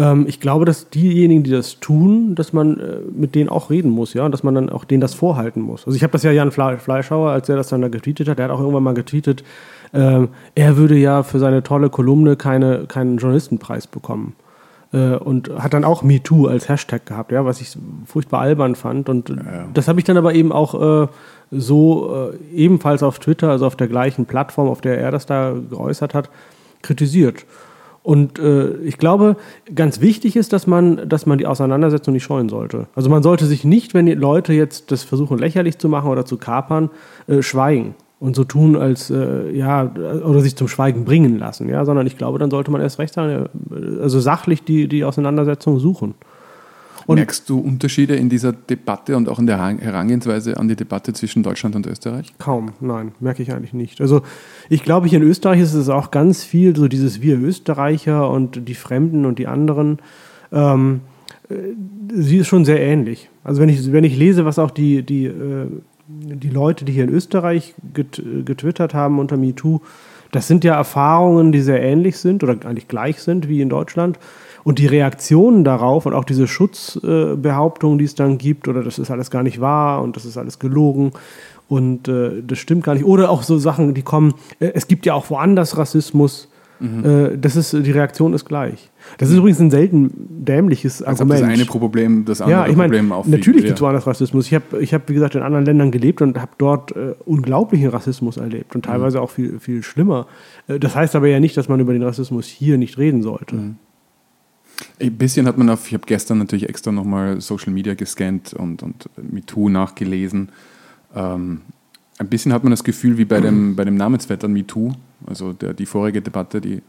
Ähm, ich glaube, dass diejenigen, die das tun, dass man äh, mit denen auch reden muss, ja, und dass man dann auch denen das vorhalten muss. Also ich habe das ja Jan Fleischhauer, als er das dann da getweetet hat, der hat auch irgendwann mal getweetet, äh, er würde ja für seine tolle Kolumne keine, keinen Journalistenpreis bekommen. Äh, und hat dann auch MeToo als Hashtag gehabt, ja, was ich furchtbar albern fand. Und ja, ja. das habe ich dann aber eben auch äh, so äh, ebenfalls auf Twitter, also auf der gleichen Plattform, auf der er das da geäußert hat, kritisiert. Und äh, ich glaube, ganz wichtig ist, dass man, dass man die Auseinandersetzung nicht scheuen sollte. Also man sollte sich nicht, wenn die Leute jetzt das versuchen lächerlich zu machen oder zu kapern, äh, schweigen und so tun, als äh, ja, oder sich zum Schweigen bringen lassen, ja, sondern ich glaube, dann sollte man erst recht sagen, äh, also sachlich die, die Auseinandersetzung suchen. Und Merkst du Unterschiede in dieser Debatte und auch in der Herangehensweise an die Debatte zwischen Deutschland und Österreich? Kaum, nein, merke ich eigentlich nicht. Also ich glaube, hier in Österreich ist es auch ganz viel so dieses Wir Österreicher und die Fremden und die anderen. Ähm, äh, sie ist schon sehr ähnlich. Also wenn ich, wenn ich lese, was auch die, die, äh, die Leute, die hier in Österreich get, getwittert haben unter MeToo, das sind ja Erfahrungen, die sehr ähnlich sind oder eigentlich gleich sind wie in Deutschland. Und die Reaktionen darauf und auch diese Schutzbehauptungen, die es dann gibt, oder das ist alles gar nicht wahr und das ist alles gelogen und äh, das stimmt gar nicht. Oder auch so Sachen, die kommen, äh, es gibt ja auch woanders Rassismus. Mhm. Äh, das ist, die Reaktion ist gleich. Das ist übrigens ein selten dämliches Als Argument. das eine Problem das andere ja, ich mein, Problem aufwiegt. Natürlich gibt es woanders Rassismus. Ich habe, ich hab, wie gesagt, in anderen Ländern gelebt und habe dort äh, unglaublichen Rassismus erlebt und teilweise mhm. auch viel, viel schlimmer. Äh, das heißt aber ja nicht, dass man über den Rassismus hier nicht reden sollte. Mhm. Ein bisschen hat man auf, ich habe gestern natürlich extra nochmal Social Media gescannt und, und MeToo nachgelesen. Ähm, ein bisschen hat man das Gefühl wie bei dem, bei dem Namensvetter MeToo, also der, die vorige Debatte, die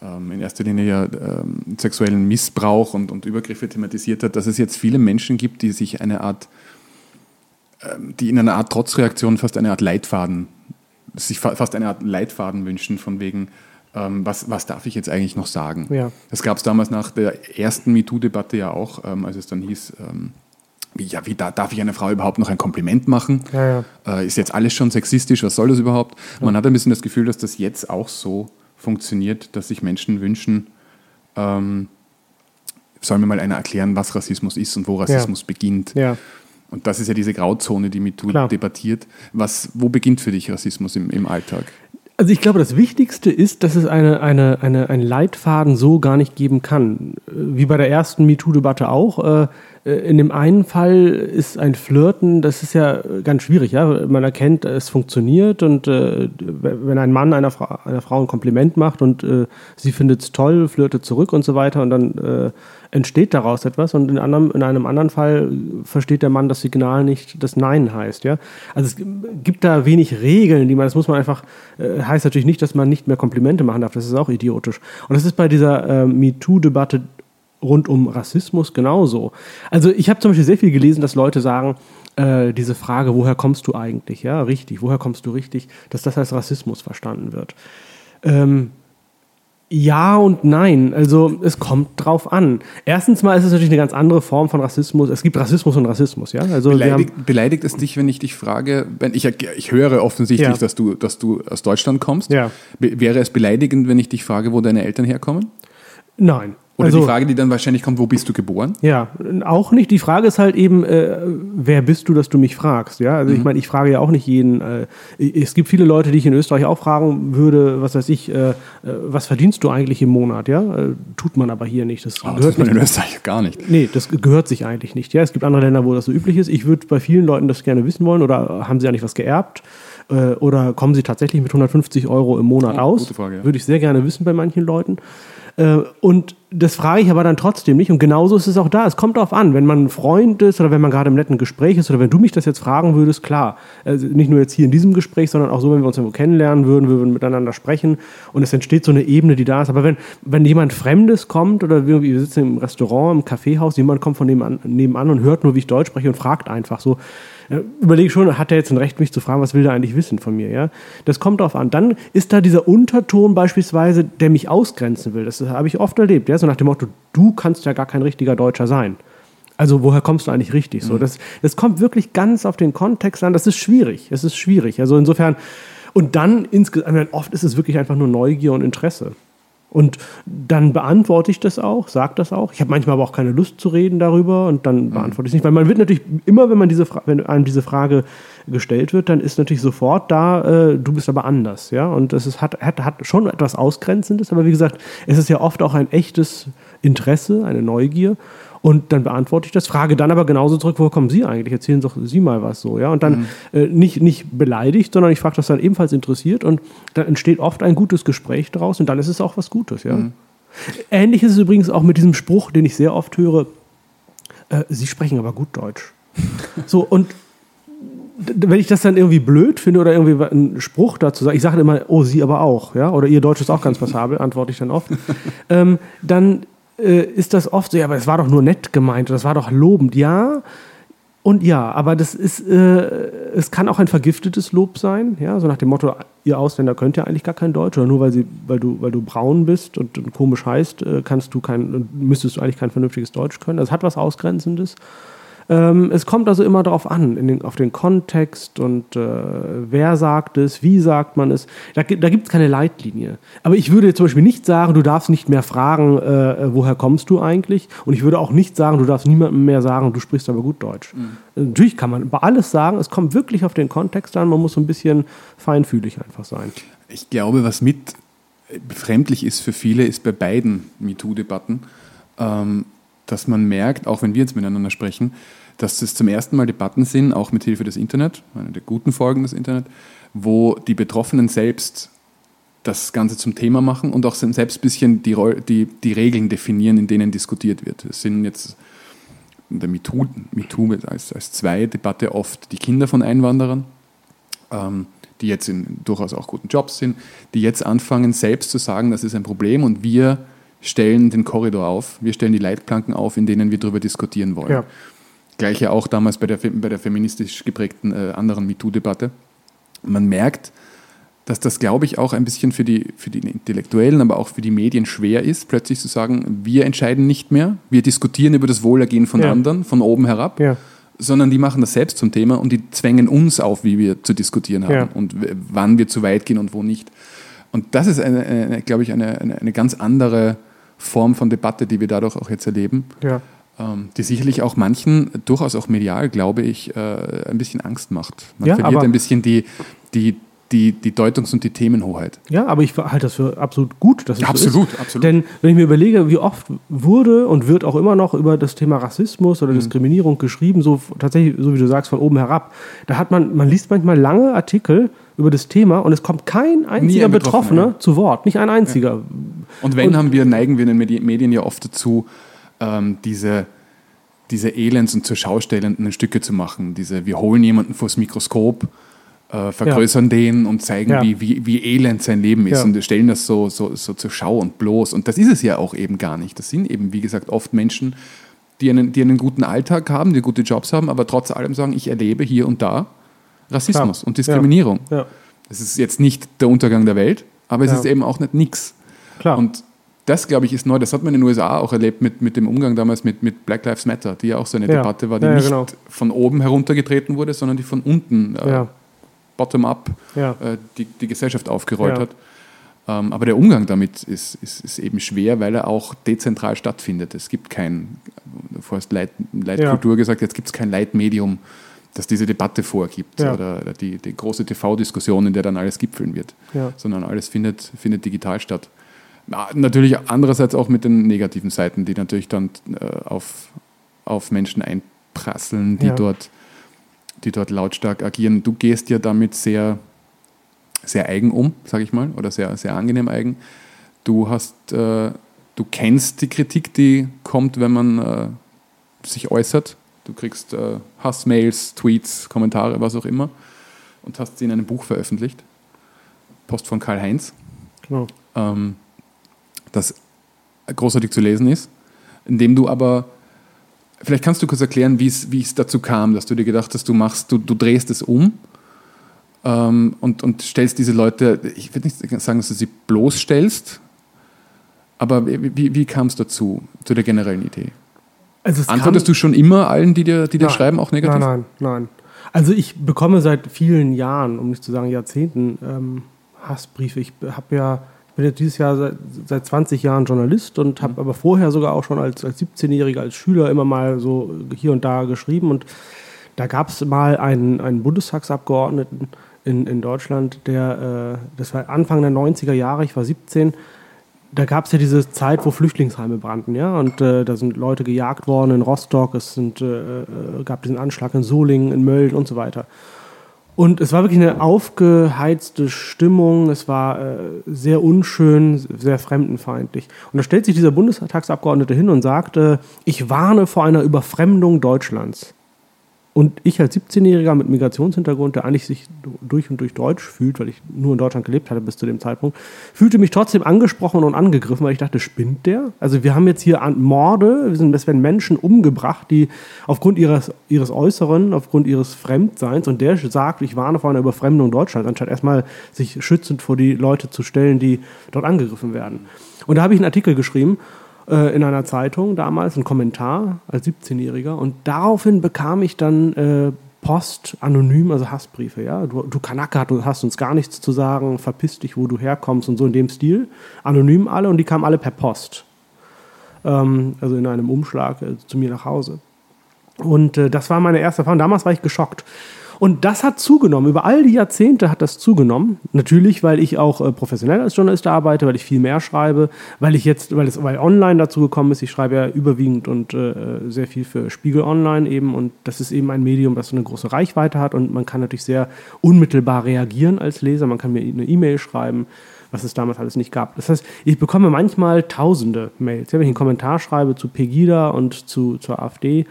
ähm, in erster Linie ja ähm, sexuellen Missbrauch und, und Übergriffe thematisiert hat, dass es jetzt viele Menschen gibt, die sich eine Art, ähm, die in einer Art Trotzreaktion fast eine Art Leitfaden sich fast eine Art Leitfaden wünschen, von wegen, ähm, was, was darf ich jetzt eigentlich noch sagen? Ja. Das gab es damals nach der ersten MeToo-Debatte ja auch, ähm, als es dann hieß, ähm, wie, ja, wie da, darf ich einer Frau überhaupt noch ein Kompliment machen? Ja, äh, ist jetzt alles schon sexistisch, was soll das überhaupt? Man hat ein bisschen das Gefühl, dass das jetzt auch so funktioniert, dass sich Menschen wünschen, ähm, soll mir mal einer erklären, was Rassismus ist und wo Rassismus beginnt. Ja. Und das ist ja diese Grauzone, die MeToo debattiert. Was, wo beginnt für dich Rassismus im, im Alltag? Also ich glaube, das Wichtigste ist, dass es eine, eine, eine, einen Leitfaden so gar nicht geben kann. Äh, Wie bei der ersten MeToo-Debatte auch. Äh, äh, In dem einen Fall ist ein Flirten, das ist ja ganz schwierig. Ja? Man erkennt, es funktioniert und äh, wenn ein Mann einer Frau, einer Frau ein Kompliment macht und äh, sie findet es toll, flirtet zurück und so weiter und dann äh, entsteht daraus etwas und in, anderem, in einem anderen Fall versteht der Mann das Signal nicht, das Nein heißt. Ja? Also es gibt da wenig Regeln, die man, das muss man einfach, äh, heißt natürlich nicht, dass man nicht mehr Komplimente machen darf, das ist auch idiotisch. Und das ist bei dieser äh, MeToo-Debatte rund um Rassismus genauso. Also ich habe zum Beispiel sehr viel gelesen, dass Leute sagen, äh, diese Frage, woher kommst du eigentlich? Ja, richtig, woher kommst du richtig, dass das als Rassismus verstanden wird. Ähm, ja und nein. Also es kommt drauf an. Erstens mal ist es natürlich eine ganz andere Form von Rassismus. Es gibt Rassismus und Rassismus, ja. Also Beleidigt, beleidigt es dich, wenn ich dich frage, wenn ich, ich höre offensichtlich, Ja. dass, du, dass du aus Deutschland kommst. Ja. Wäre es beleidigend, wenn ich dich frage, wo deine Eltern herkommen? nein. Oder also, die Frage, die dann wahrscheinlich kommt, wo bist du geboren? Ja, auch nicht. Die Frage ist halt eben, äh, wer bist du, dass du mich fragst? Ja, also ich meine, ich frage ja auch nicht jeden. Äh, es gibt viele Leute, die ich in Österreich auch fragen würde, was weiß ich, äh, äh, was verdienst du eigentlich im Monat? Ja, äh, tut man aber hier nicht. Das Oh, das gehört ist man nicht. in Österreich gar nicht. Nee, das gehört sich eigentlich nicht. Ja, es gibt andere Länder, wo das so üblich ist. Ich würde bei vielen Leuten das gerne wissen wollen oder haben sie eigentlich was geerbt? Äh, Oder kommen sie tatsächlich mit 150 Euro im Monat Oh, aus? gute Frage, ja. Würde ich sehr gerne wissen bei manchen Leuten. Äh, Und das frage ich aber dann trotzdem nicht. Und genauso ist es auch da. Es kommt darauf an, wenn man ein Freund ist oder wenn man gerade im netten Gespräch ist oder wenn du mich das jetzt fragen würdest, klar. Also nicht nur jetzt hier in diesem Gespräch, sondern auch so, wenn wir uns irgendwo kennenlernen würden, wir würden miteinander sprechen und es entsteht so eine Ebene, die da ist. Aber wenn, wenn jemand Fremdes kommt oder wir, wir sitzen im Restaurant, im Kaffeehaus, jemand kommt von nebenan, nebenan und hört nur, wie ich Deutsch spreche und fragt einfach so, überlege schon, hat er jetzt ein Recht, mich zu fragen, was will der eigentlich wissen von mir? Ja? Das kommt darauf an. Dann ist da dieser Unterton beispielsweise, der mich ausgrenzen will. Das habe ich oft erlebt. Ja? So nach dem Motto, du kannst ja gar kein richtiger Deutscher sein. Also woher kommst du eigentlich richtig? So, das, das kommt wirklich ganz auf den Kontext an. Das ist schwierig. Es ist schwierig. Also insofern, und dann insgesamt, oft ist es wirklich einfach nur Neugier und Interesse. Und dann beantworte ich das auch, sage das auch. Ich habe manchmal aber auch keine Lust zu reden darüber und dann beantworte ich es nicht. Weil man wird natürlich immer, wenn man diese Fra wenn einem diese Frage gestellt wird, dann ist natürlich sofort da, äh, du bist aber anders, ja. Und es ist, hat, hat, hat schon etwas Ausgrenzendes, aber wie gesagt, es ist ja oft auch ein echtes Interesse, eine Neugier. Und dann beantworte ich das, frage dann aber genauso zurück, woher kommen Sie eigentlich? Erzählen doch Sie mal was so, ja. Und dann äh, nicht, nicht beleidigt, sondern ich frage das dann ebenfalls interessiert und dann entsteht oft ein gutes Gespräch daraus und dann ist es auch was Gutes, ja. Ähnlich ist es übrigens auch mit diesem Spruch, den ich sehr oft höre, äh, Sie sprechen aber gut Deutsch. so, und wenn ich das dann irgendwie blöd finde oder irgendwie einen Spruch dazu sage, ich sage immer, oh, Sie aber auch, ja, oder Ihr Deutsch ist auch ganz passabel, antworte ich dann oft, ähm, dann äh, ist das oft so, ja, aber es war doch nur nett gemeint, das war doch lobend, ja. Und ja, aber das ist, äh, es kann auch ein vergiftetes Lob sein, ja, so nach dem Motto, ihr Ausländer könnt ja eigentlich gar kein Deutsch, oder nur weil, sie, weil, du, weil du braun bist und, und komisch heißt, äh, kannst du kein, müsstest du eigentlich kein vernünftiges Deutsch können. Das hat was Ausgrenzendes. Ähm, es kommt also immer darauf an, den, auf den Kontext und äh, wer sagt es, wie sagt man es. Da, da gibt es keine Leitlinie. Aber ich würde zum Beispiel nicht sagen, du darfst nicht mehr fragen, äh, woher kommst du eigentlich? Und ich würde auch nicht sagen, du darfst niemandem mehr sagen, du sprichst aber gut Deutsch. Äh, Natürlich kann man über alles sagen, es kommt wirklich auf den Kontext an, man muss so ein bisschen feinfühlig einfach sein. Ich glaube, was mit befremdlich ist für viele, ist bei beiden MeToo-Debatten, ähm, dass man merkt, auch wenn wir jetzt miteinander sprechen, dass es zum ersten Mal Debatten sind, auch mit Hilfe des Internet, eine der guten Folgen des Internet, wo die Betroffenen selbst das Ganze zum Thema machen und auch selbst ein bisschen die, die, die Regeln definieren, in denen diskutiert wird. Es sind jetzt in der MeToo, MeToo als, als zwei Debatte oft die Kinder von Einwanderern, ähm, die jetzt in durchaus auch guten Jobs sind, die jetzt anfangen, selbst zu sagen, das ist ein Problem und wir stellen den Korridor auf, wir stellen die Leitplanken auf, in denen wir darüber diskutieren wollen. Ja. Gleiche auch damals bei der, bei der feministisch geprägten äh, anderen MeToo-Debatte. Man merkt, dass das, glaube ich, auch ein bisschen für die, für die Intellektuellen, aber auch für die Medien schwer ist, plötzlich zu sagen, wir entscheiden nicht mehr, wir diskutieren über das Wohlergehen von Ja. anderen, von oben herab, Ja. sondern die machen das selbst zum Thema und die zwängen uns auf, wie wir zu diskutieren haben Ja. und wann wir zu weit gehen und wo nicht. Und das ist, eine, eine, glaube ich, eine, eine, eine ganz andere Form von Debatte, die wir dadurch auch jetzt erleben, Ja. ähm, die sicherlich auch manchen, durchaus auch medial, glaube ich, äh, ein bisschen Angst macht. Man Ja, verliert ein bisschen die, die, die, die Deutungs- und die Themenhoheit. Ja, aber ich halte das für absolut gut, dass es so Absolut, ist. absolut. Denn wenn ich mir überlege, wie oft wurde und wird auch immer noch über das Thema Rassismus Mhm. oder Diskriminierung geschrieben, so tatsächlich, so wie du sagst, von oben herab, da hat man, man liest manchmal lange Artikel über das Thema und es kommt kein einziger ein Betroffener, Betroffener zu Wort, nicht ein einziger. Und wenn Und- haben wir, neigen wir in den Medi- Medien ja oft dazu, ähm, diese, diese Elends- und zur Schaustellenden Stücke zu machen. Diese, wir holen jemanden vors Mikroskop, äh, vergrößern den und zeigen, Ja. wie, wie, wie elend sein Leben ist Ja. und stellen das so, so, so zur Schau und bloß. Und das ist es ja auch eben gar nicht. Das sind eben, wie gesagt, oft Menschen, die einen, die einen guten Alltag haben, die gute Jobs haben, aber trotz allem sagen, ich erlebe hier und da Rassismus Klar. und Diskriminierung. Ja, Es ist jetzt nicht der Untergang der Welt, aber es Ja. ist eben auch nicht nix. Klar. Und das, glaube ich, ist neu. Das hat man in den USA auch erlebt mit, mit dem Umgang damals mit, mit Black Lives Matter, die ja auch so eine Ja. Debatte war, die Ja, nicht genau. von oben heruntergetreten wurde, sondern die von unten, äh, bottom-up, äh, die, die Gesellschaft aufgerollt hat. Ähm, aber der Umgang damit ist, ist, ist eben schwer, weil er auch dezentral stattfindet. Es gibt kein, du hast Leit, Leitkultur gesagt, jetzt gibt es kein Leitmedium, das diese Debatte vorgibt Ja. oder die, die große TV-Diskussion, in der dann alles gipfeln wird ja. sondern alles findet, findet digital statt. Na, Natürlich andererseits auch mit den negativen Seiten, die natürlich dann äh, auf, auf Menschen einprasseln, die, Ja. dort, die dort lautstark agieren. Du gehst ja damit sehr, sehr eigen um, sage ich mal, oder sehr, sehr angenehm eigen. Du hast, äh, du kennst die Kritik, die kommt, wenn man äh, sich äußert. Du kriegst äh, Hassmails, Tweets, Kommentare, was auch immer und hast sie in einem Buch veröffentlicht. Post von Karl-Heinz, Genau. ähm, das großartig zu lesen ist, in dem du aber, vielleicht kannst du kurz erklären, wie es, dazu kam, dass du dir gedacht hast, du machst, du, du drehst es um ähm, und, und stellst diese Leute, ich würde nicht sagen, dass du sie bloßstellst, aber wie, wie, kam es dazu, zu der generellen Idee? Also es Antwortest du schon immer allen, die dir, die dir Nein. schreiben, auch negativ? Nein, nein, nein. Also ich bekomme seit vielen Jahren, um nicht zu sagen Jahrzehnten, ähm, Hassbriefe. Ich habe ja, bin jetzt dieses Jahr seit, seit 20 Jahren Journalist und Mhm. habe aber vorher sogar auch schon als, als 17-Jähriger, als Schüler immer mal so hier und da geschrieben. Und da gab es mal einen, einen Bundestagsabgeordneten in, in Deutschland, der, äh, das war Anfang der 90er Jahre, ich war 17, da gab es ja diese Zeit, wo Flüchtlingsheime brannten, ja, und äh, da sind Leute gejagt worden in Rostock, es sind, äh, äh, gab diesen Anschlag in Solingen, in Mölln und so weiter. Und es war wirklich eine aufgeheizte Stimmung, es war äh, sehr unschön, sehr fremdenfeindlich. Und da stellt sich dieser Bundestagsabgeordnete hin und sagt, äh, ich warne vor einer Überfremdung Deutschlands. Und ich als 17-Jähriger mit Migrationshintergrund, der eigentlich sich durch und durch deutsch fühlt, weil ich nur in Deutschland gelebt hatte bis zu dem Zeitpunkt, fühlte mich trotzdem angesprochen und angegriffen, weil ich dachte, spinnt der? Also wir haben jetzt hier Morde, wir sind, es werden Menschen umgebracht, die aufgrund ihres, ihres Äußeren, aufgrund ihres Fremdseins, und der sagt, ich warne vor einer Überfremdung Deutschlands, anstatt erstmal sich schützend vor die Leute zu stellen, die dort angegriffen werden. Und da habe ich einen Artikel geschrieben, äh, in einer Zeitung damals, einen Kommentar als 17-Jähriger. Und daraufhin bekam ich dann äh, Post anonym, also Hassbriefe. Ja? Du, du Kanake, du hast uns gar nichts zu sagen, verpiss dich, wo du herkommst und so in dem Stil. Anonym alle und die kamen alle per Post. Ähm, also in einem Umschlag äh, zu mir nach Hause. Und äh, das war meine erste Erfahrung. Damals war ich geschockt. Und das hat zugenommen. Über all die Jahrzehnte hat das zugenommen. Natürlich, weil ich auch äh, professionell als Journalist arbeite, weil ich viel mehr schreibe, weil ich jetzt, weil es weil online dazu gekommen ist. Ich schreibe ja überwiegend und äh, sehr viel für Spiegel Online eben. Und das ist eben ein Medium, das so eine große Reichweite hat. Und man kann natürlich sehr unmittelbar reagieren als Leser. Man kann mir eine E-Mail schreiben was es damals alles nicht gab. Das heißt, ich bekomme manchmal tausende Mails. Wenn ich einen Kommentar schreibe zu Pegida und zu, zur AfD,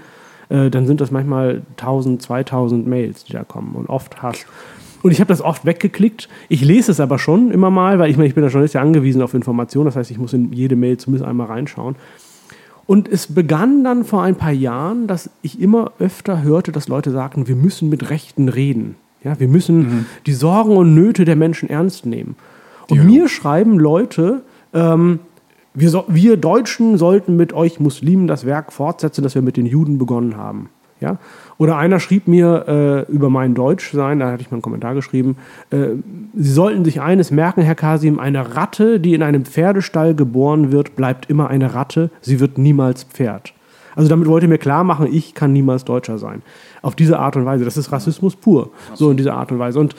äh, dann sind das manchmal 1000, 2000 Mails, die da kommen und oft Hass. Und ich habe das oft weggeklickt. Ich lese es aber schon immer mal, weil ich, meine, ich bin ja Journalist ja angewiesen auf Informationen. Das heißt, ich muss in jede Mail zumindest einmal reinschauen. Und es begann dann vor ein paar Jahren, dass ich immer öfter hörte, dass Leute sagten, wir müssen mit Rechten reden. Ja, wir müssen Mhm. die Sorgen und Nöte der Menschen ernst nehmen. Und Dialog. mir schreiben Leute, ähm, wir, so, wir Deutschen sollten mit euch Muslimen das Werk fortsetzen, das wir mit den Juden begonnen haben. Ja? Oder einer schrieb mir äh, über mein Deutschsein, da hatte ich mal einen Kommentar geschrieben, äh, Sie sollten sich eines merken, Herr Kasim, eine Ratte, die in einem Pferdestall geboren wird, bleibt immer eine Ratte, sie wird niemals Pferd. Also damit wollte mir klar machen, ich kann niemals Deutscher sein. Auf diese Art und Weise. Das ist Rassismus pur. So in dieser Art und Weise. Und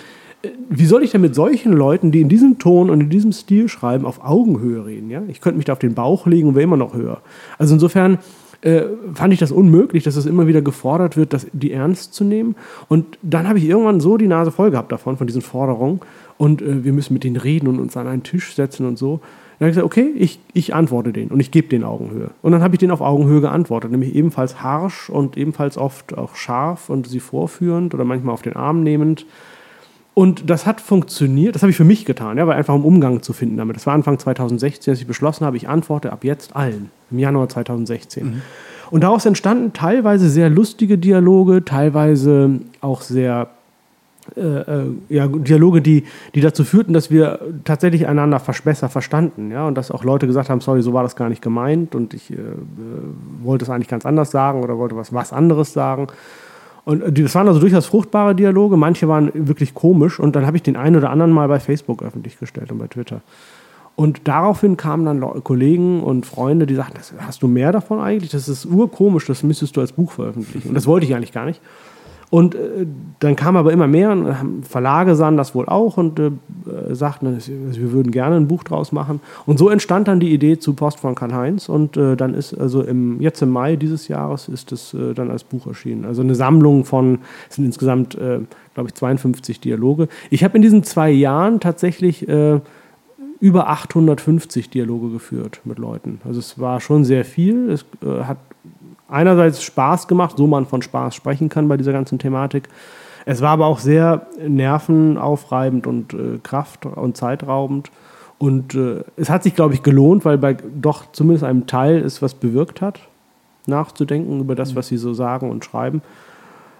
wie soll ich denn mit solchen Leuten, die in diesem Ton und in diesem Stil schreiben, auf Augenhöhe reden? Ja? Ich könnte mich da auf den Bauch legen und wäre immer noch höher. Also insofern äh, fand ich das unmöglich, dass es immer wieder gefordert wird, das, die ernst zu nehmen. Und dann habe ich irgendwann so die Nase voll gehabt davon, von diesen Forderungen. Und äh, wir müssen mit denen reden und uns an einen Tisch setzen und so. Dann habe ich gesagt, okay, ich, ich antworte denen und ich gebe denen Augenhöhe. Und dann habe ich denen auf Augenhöhe geantwortet, nämlich ebenfalls harsch und ebenfalls oft auch scharf und sie vorführend oder manchmal auf den Arm nehmend. Und das hat funktioniert, das habe ich für mich getan, ja, weil einfach um Umgang zu finden damit. Das war Anfang 2016, als ich beschlossen habe, ich antworte ab jetzt allen, im Januar 2016. Und daraus entstanden teilweise sehr lustige Dialoge, teilweise auch sehr äh, äh, ja, Dialoge, die, die dazu führten, dass wir tatsächlich einander besser verstanden. Ja? Und dass auch Leute gesagt haben, sorry, so war das gar nicht gemeint und ich äh, äh, wollte es eigentlich ganz anders sagen oder wollte was, was anderes sagen. Und äh, das waren also durchaus fruchtbare Dialoge, manche waren wirklich komisch und dann habe ich den einen oder anderen mal bei Facebook öffentlich gestellt und bei Twitter. Und daraufhin kamen dann Kollegen und Freunde, die sagten, hast du mehr davon eigentlich? Das ist urkomisch, das müsstest du als Buch veröffentlichen. Und das wollte ich eigentlich gar nicht. Und äh, dann kam aber immer mehr und Verlage sahen das wohl auch und äh, sagten, wir würden gerne ein Buch draus machen. Und so entstand dann die Idee zu Post von Karl-Heinz und äh, dann ist also im, jetzt im Mai dieses Jahres ist es äh, dann als Buch erschienen. Also eine Sammlung von, es sind insgesamt, äh, glaube ich, 52 Dialoge. Ich habe in diesen zwei Jahren tatsächlich äh, über 850 Dialoge geführt mit Leuten. Also es war schon sehr viel. Es äh, hat einerseits Spaß gemacht, so man von Spaß sprechen kann bei dieser ganzen Thematik. Es war aber auch sehr nervenaufreibend und äh, kraft- und zeitraubend. Und äh, es hat sich, glaube ich, gelohnt, weil bei doch zumindest einem Teil es was bewirkt hat, nachzudenken über das, was sie so sagen und schreiben.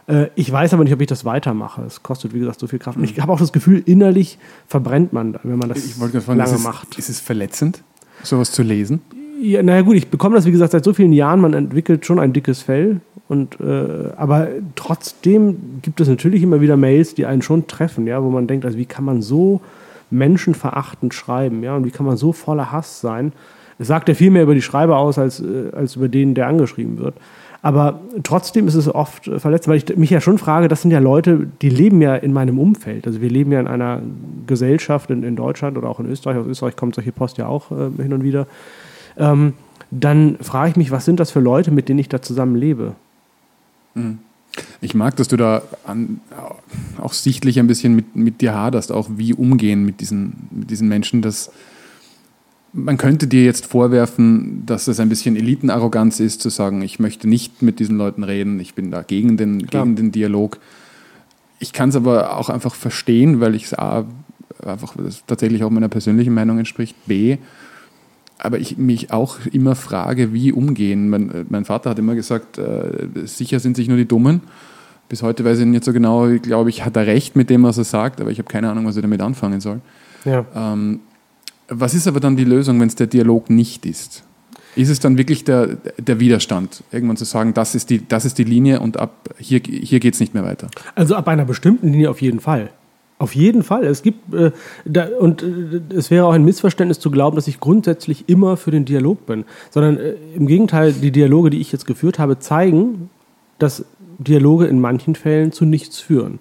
Äh, ich weiß aber nicht, ob ich das weitermache. Es kostet, wie gesagt, so viel Kraft. Und ich habe auch das Gefühl, innerlich verbrennt man, wenn man das Ich gerade fragen, lange ist es, macht. ist es verletzend, sowas zu lesen? Ja, naja gut, ich bekomme das wie gesagt seit so vielen Jahren, man entwickelt schon ein dickes Fell. Und, äh, aber trotzdem gibt es natürlich immer wieder Mails, die einen schon treffen, ja, wo man denkt, also wie kann man so menschenverachtend schreiben, ja, und wie kann man so voller Hass sein? Es sagt ja viel mehr über die Schreiber aus, als, äh, als über den, der angeschrieben wird. Aber trotzdem ist es oft verletzt, weil ich mich ja schon frage, das sind ja Leute, die leben ja in meinem Umfeld. Also wir leben ja in einer Gesellschaft in, in Deutschland oder auch in Österreich. Aus Österreich kommt solche Post ja auch äh, hin und wieder ähm, dann frage ich mich, was sind das für Leute, mit denen ich da zusammen lebe? Ich mag, dass du da an, auch sichtlich ein bisschen mit, mit dir haderst, auch wie umgehen mit diesen, mit diesen Menschen. Dass man könnte dir jetzt vorwerfen, dass es ein bisschen Elitenarroganz ist, zu sagen, ich möchte nicht mit diesen Leuten reden, ich bin da gegen den, Klar. gegen den Dialog. Ich kann es aber auch einfach verstehen, weil ich es A, einfach tatsächlich auch meiner persönlichen Meinung entspricht, B, aber ich mich auch immer frage, wie umgehen. Mein, äh, mein Vater hat immer gesagt, äh, sicher sind sich nur die Dummen. Bis heute weiß ich nicht so genau, glaube ich, hat er recht mit dem, was er sagt, aber ich habe keine Ahnung, was ich damit anfangen soll. Ja. Ähm, was ist aber dann die Lösung, wenn es der Dialog nicht ist? Ist es dann wirklich der, der Widerstand, irgendwann zu sagen, das ist die, das ist die Linie und ab hier, hier geht es nicht mehr weiter? Also ab einer bestimmten Linie auf jeden Fall. Auf jeden Fall. Es gibt, äh, da, und äh, es wäre auch ein Missverständnis zu glauben, dass ich grundsätzlich immer für den Dialog bin. Sondern äh, im Gegenteil, die Dialoge, die ich jetzt geführt habe, zeigen, dass Dialoge in manchen Fällen zu nichts führen.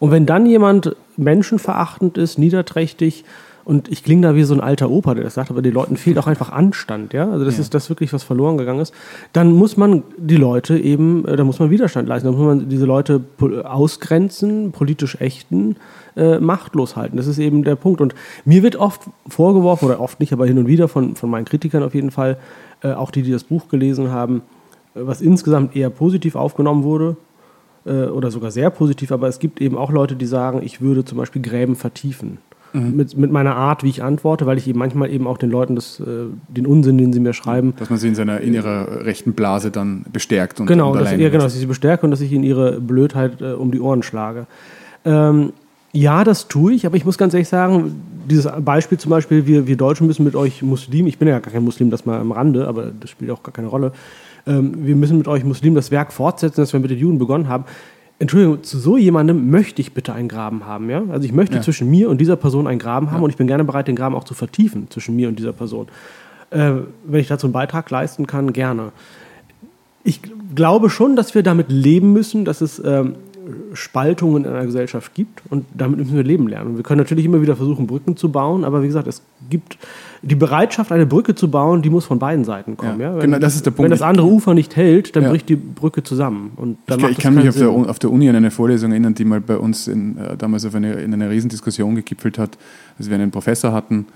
Und wenn dann jemand menschenverachtend ist, niederträchtig, und ich klinge da wie so ein alter Opa, der das sagt, aber den Leuten fehlt auch einfach Anstand, ja. Also das Ja. ist das wirklich, was verloren gegangen ist. Dann muss man die Leute eben, äh, da muss man Widerstand leisten, da muss man diese Leute ausgrenzen, politisch ächten, äh, machtlos halten. Das ist eben der Punkt. Und mir wird oft vorgeworfen, oder oft nicht, aber hin und wieder von, von meinen Kritikern auf jeden Fall, äh, auch die, die das Buch gelesen haben, äh, was insgesamt eher positiv aufgenommen wurde, äh, oder sogar sehr positiv, aber es gibt eben auch Leute, die sagen, ich würde zum Beispiel Gräben vertiefen. Mit, mit meiner Art, wie ich antworte, weil ich eben manchmal eben auch den Leuten das, äh, den Unsinn, den sie mir schreiben, Dass man sie in, seiner, in ihrer rechten Blase dann bestärkt und, genau, und dass, ja, genau, dass ich sie bestärke und dass ich ihnen ihre Blödheit äh, um die Ohren schlage. Ähm, ja, das tue ich, aber ich muss ganz ehrlich sagen, dieses Beispiel zum Beispiel, wir, wir Deutschen müssen mit euch Muslimen, ich bin ja gar kein Muslim, das mal am Rande, aber das spielt auch gar keine Rolle, ähm, wir müssen mit euch Muslimen das Werk fortsetzen, das wir mit den Juden begonnen haben. Entschuldigung, zu so jemandem möchte ich bitte einen Graben haben, ja? Also ich möchte Ja. zwischen mir und dieser Person einen Graben haben Ja. und ich bin gerne bereit, den Graben auch zu vertiefen zwischen mir und dieser Person. Äh, wenn ich dazu einen Beitrag leisten kann, gerne. Ich glaube schon, dass wir damit leben müssen, dass es ähm, Spaltungen in einer Gesellschaft gibt und damit müssen wir leben lernen. Und wir können natürlich immer wieder versuchen, Brücken zu bauen, aber wie gesagt, es gibt die Bereitschaft, eine Brücke zu bauen, die muss von beiden Seiten kommen. Ja, Ja? genau, das ist der Punkt. Wenn das andere Ufer nicht hält, dann Ja. bricht die Brücke zusammen. Und dann Ich, ich kann mich auf der, auf der Uni an eine Vorlesung erinnern, die mal bei uns in, äh, damals auf eine, in einer Riesendiskussion gegipfelt hat, dass wir einen Professor hatten,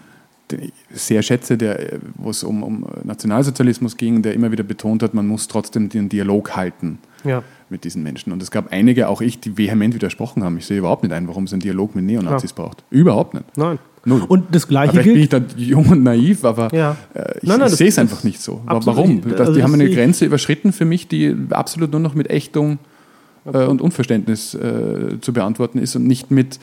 sehr schätze, der, wo es um, um Nationalsozialismus ging, der immer wieder betont hat, man muss trotzdem den Dialog halten Ja. mit diesen Menschen. Und es gab einige, auch ich, die vehement widersprochen haben. Ich sehe überhaupt nicht ein, warum es einen Dialog mit Neonazis braucht. Überhaupt nicht. Nein. Null. Und das Aber Gleiche Vielleicht bin ich gilt. da jung und naiv, aber Ja. äh, ich, Nein, nein, ich sehe es einfach nicht so. Warum? Das, also die haben eine Grenze überschritten für mich, die absolut nur noch mit Ächtung äh, und Unverständnis äh, zu beantworten ist und nicht mit,